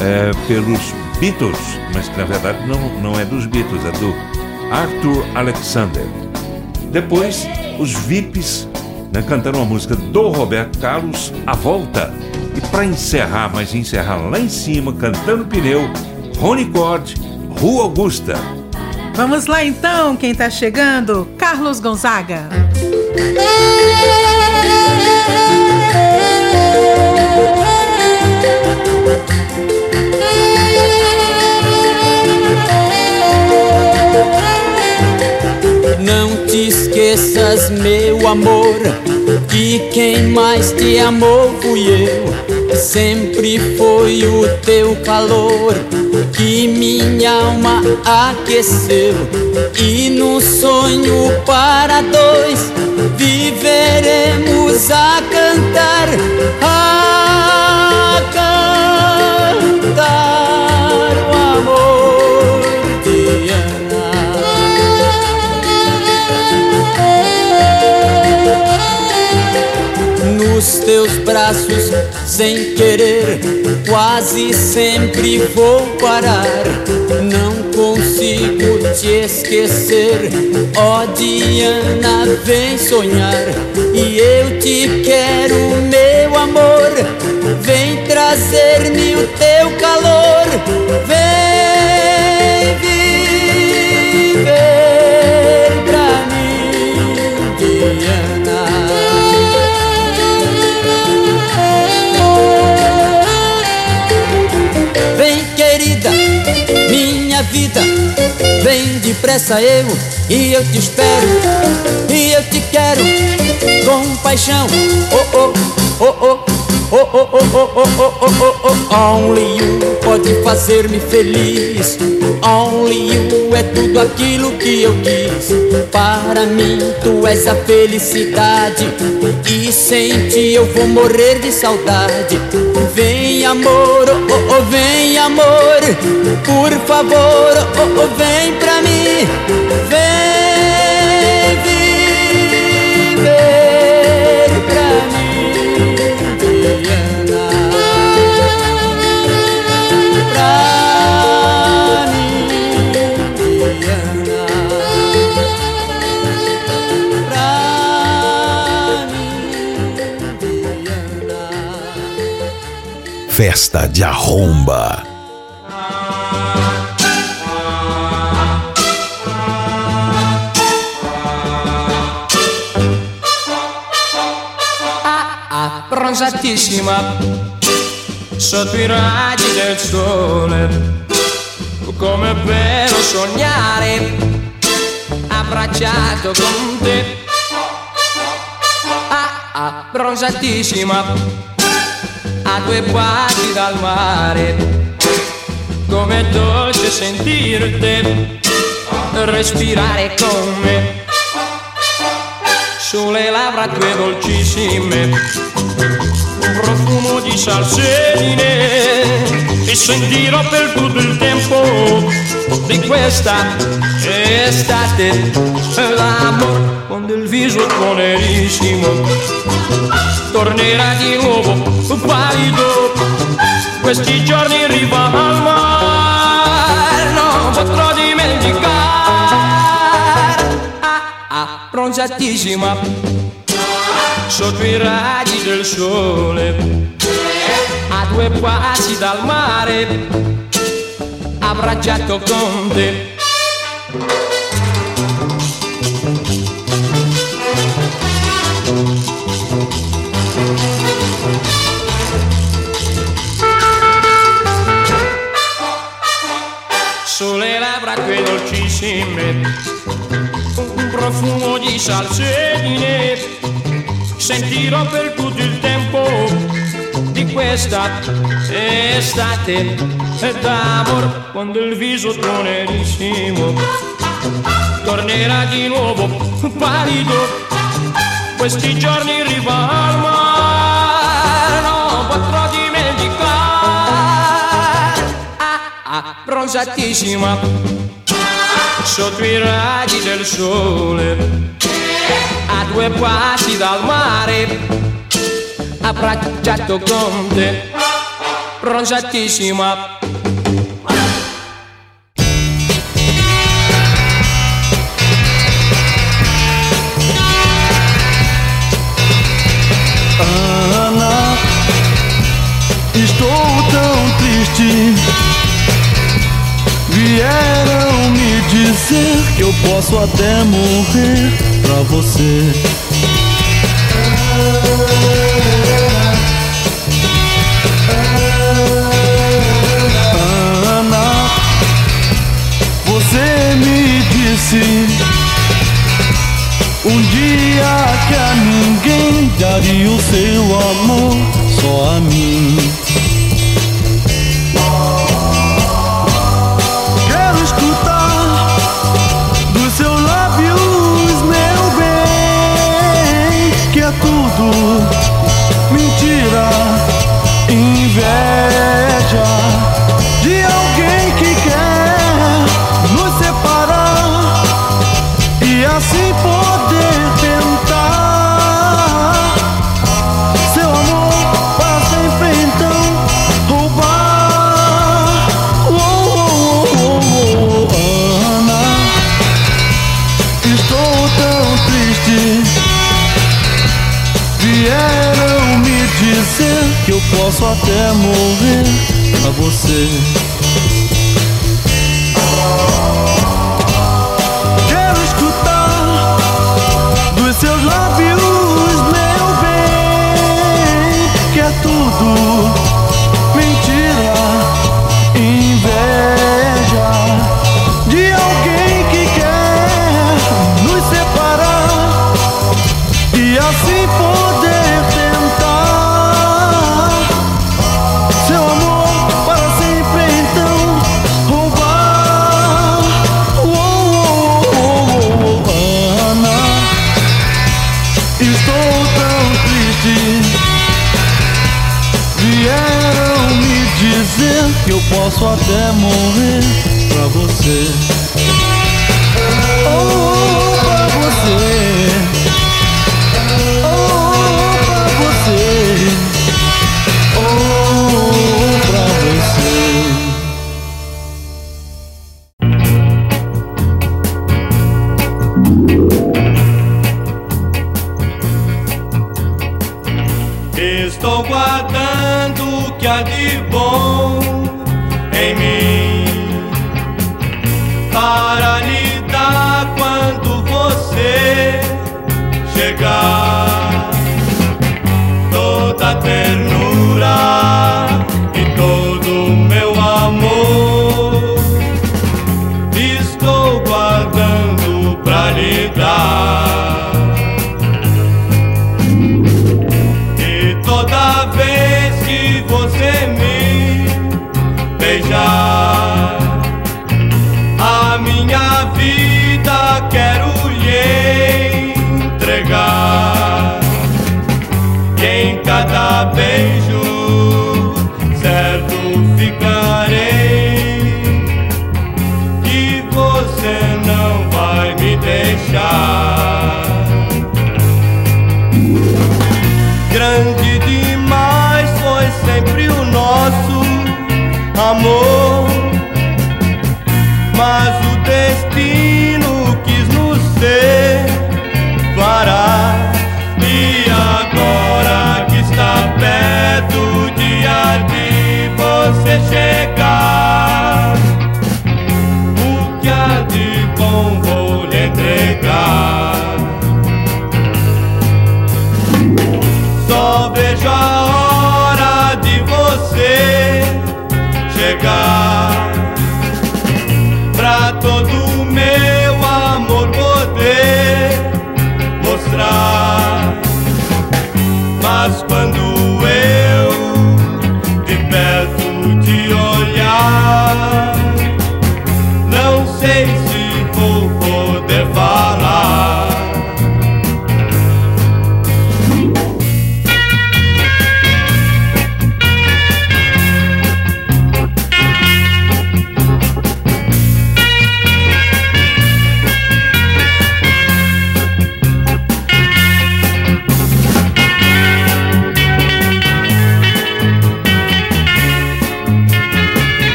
é, pelos Beatles, mas que na verdade não, não é dos Beatles, é do Arthur Alexander. Depois, os VIPs né, cantando uma música do Roberto Carlos, A Volta. E para encerrar, mas encerrar lá em cima, cantando pneu, Rony Cord, Rua Augusta. Vamos lá então, quem tá chegando? Carlos Gonzaga. Meu amor, que quem mais te amou fui eu. Sempre foi o teu calor que minha alma aqueceu. E no sonho para dois viveremos a cantar, a cantar teus braços sem querer. Quase sempre vou parar. Não consigo te esquecer. Ó Diana, vem sonhar. E eu te quero, meu amor. Vem trazer-me o teu calor. Vem vida. Vem depressa eu e eu te espero. E eu te quero com paixão. Oh, oh, oh, oh. Oh, oh, oh, oh, oh, oh, oh, oh, oh. Only you pode fazer-me feliz. Only you é tudo aquilo que eu quis. Para mim, tu és a felicidade. E sem ti eu vou morrer de saudade. Vem, amor, oh, oh, oh, vem, amor. Por favor, oh, oh, vem pra mim. Vem Festa de arromba. abbronzatissima sotto i raggi del sole come bello sognare abbracciato con te ah, abbronzatissima a due passi dal mare. Come è dolce sentirti respirare con me. Sulle labbra tue dolcissime profumo di salsedine e sentirò per tutto il tempo di questa estate l'amore quando il viso tuo nerissimo tornerà di nuovo pallido. Questi giorni in riva al mare non potrò dimenticare. Abbronzatissima sotto i raggi del sole. A due passi dal mare abbracciato con te. Sulle labbra tue dolcissime. Un profumo di salsedine sentirò per il tempo questa estate d'amor quando il viso tuo nerissimo tornerà di nuovo pallido questi giorni in riva al mare potrò dimenticare. Ah, abbronzatissima sotto i raggi del sole a due passi dal mare abbracciato con te bronzatissima Ana, estou tão triste. Vieram me dizer que eu posso até morrer pra você. Disse um dia que a ninguém daria o seu amor, só a mim. Quero escutar dos seus lábios, meu bem, que é tudo mentira, inveja quer morrer pra você posso até morrer pra você.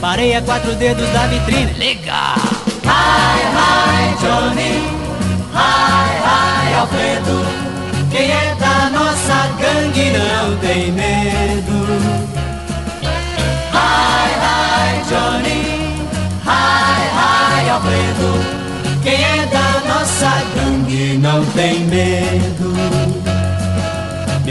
Parei a quatro dedos da vitrine. Legal!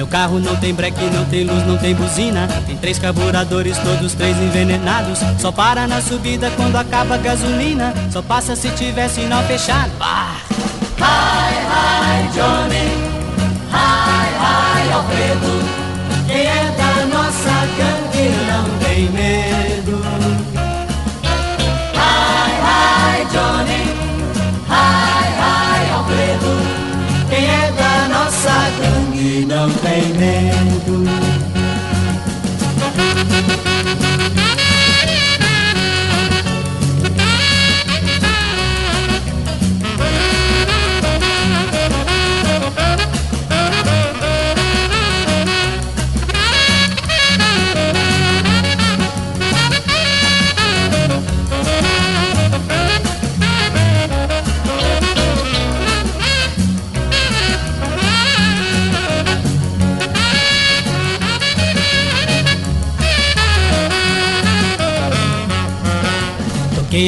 carro não tem breque, não tem luz, não tem buzina. Tem três carburadores, todos três envenenados. Só para na subida quando acaba a gasolina. Só passa se tiver sinal fechado. Ah! Hi, hi, Johnny. Hi, hi, Alfredo. Quem é da nossa gangue não tem medo. Hi, hi, Johnny. Hi, hi, Alfredo. Quem é da nossa gangue tem medo.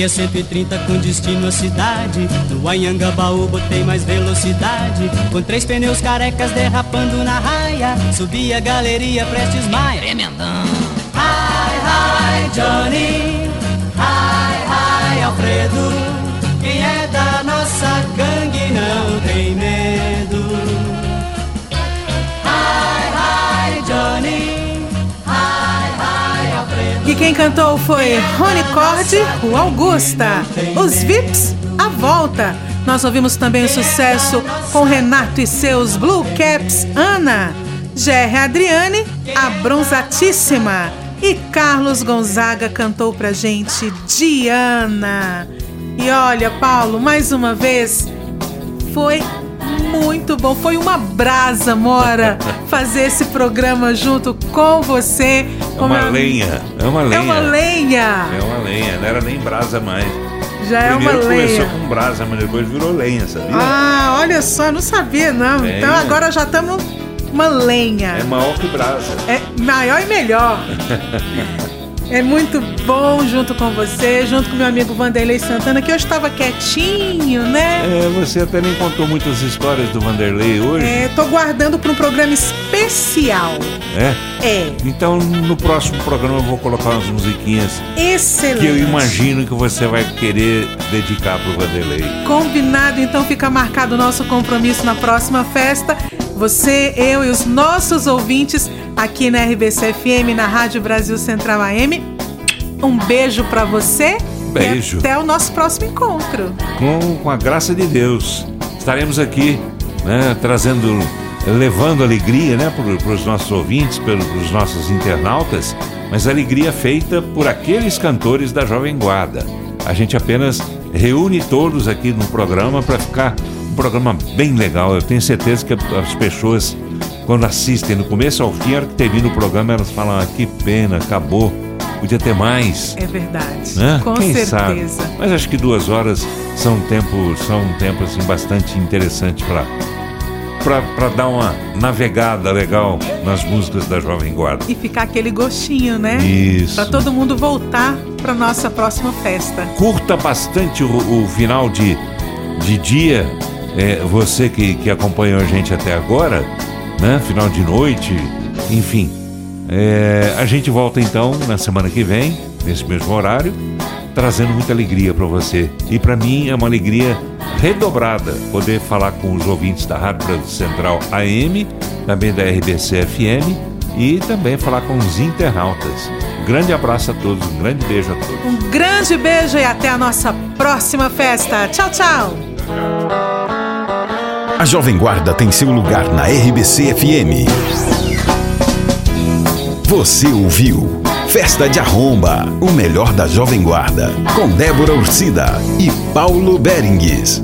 Toquei a 130 com destino à cidade. No Anhangabaú botei mais velocidade. Com três pneus carecas derrapando na raia. Subi a galeria Prestes Maia. Tremendão. Hi, hi, Johnny. Hi, hi, Alfredo. Quem é da nossa gangue não tem medo. Quem cantou foi Rony Cord, o Augusta. Os Vips, a volta. Nós ouvimos também o sucesso com Renato e seus Blue Caps, Ana. Gerry Adriane, a Bronzatíssima. E Carlos Gonzaga cantou pra gente Diana. E olha, Paulo, mais uma vez, foi muito bom. Foi uma brasa, Mora, fazer esse programa junto com você. É com uma meu- lenha, é uma lenha. É uma lenha. É uma lenha, não era nem brasa mais. Já é uma Primeiro começou lenha. com brasa, mas depois virou lenha, sabia? Ah, olha só, não sabia não. É. Então agora já estamos uma lenha. É maior que brasa. É maior e melhor. É muito bom junto com você, junto com meu amigo Vanderlei Santana, que hoje estava quietinho, né? É, você até nem contou muitas histórias do Vanderlei hoje. É, tô guardando para um programa especial. É? É, Então no próximo programa eu vou colocar umas musiquinhas excelente. que eu imagino que você vai querer dedicar pro Vanderlei. Combinado, então fica marcado o nosso compromisso na próxima festa. Você, eu e os nossos ouvintes aqui na RBC FM, na Rádio Brasil Central AM. Um beijo pra você. Beijo. E até o nosso próximo encontro. Com, com a graça de Deus, estaremos aqui, né, trazendo, levando alegria, né, para os nossos ouvintes, para os nossos internautas, mas alegria feita por aqueles cantores da Jovem Guarda. A gente apenas reúne todos aqui no programa para ficar um programa bem legal. Eu tenho certeza que as pessoas, quando assistem do começo ao fim, a hora que termina o programa, elas falam: ah, que pena, acabou, podia ter mais. É verdade. Né? Com Quem certeza. Sabe? Mas acho que duas horas são um tempo, são um tempo assim, bastante interessante para para dar uma navegada legal nas músicas da Jovem Guarda. E ficar aquele gostinho, né? Isso. Pra todo mundo voltar pra nossa próxima festa. Curta bastante o, o final de, de dia, é, você que, que acompanhou a gente até agora, né? Final de noite, enfim. É, a gente volta então na semana que vem, nesse mesmo horário, trazendo muita alegria para você. E para mim é uma alegria redobrada poder falar com os ouvintes da Rádio Central AM, também da RBC FM e também falar com os internautas. Grande abraço a todos, um grande beijo a todos. Um grande beijo e até a nossa próxima festa. Tchau, tchau. A Jovem Guarda tem seu lugar na RBC FM. Você ouviu Festa de Arromba, o melhor da Jovem Guarda, com Débora Ursida e Paulo Berengues.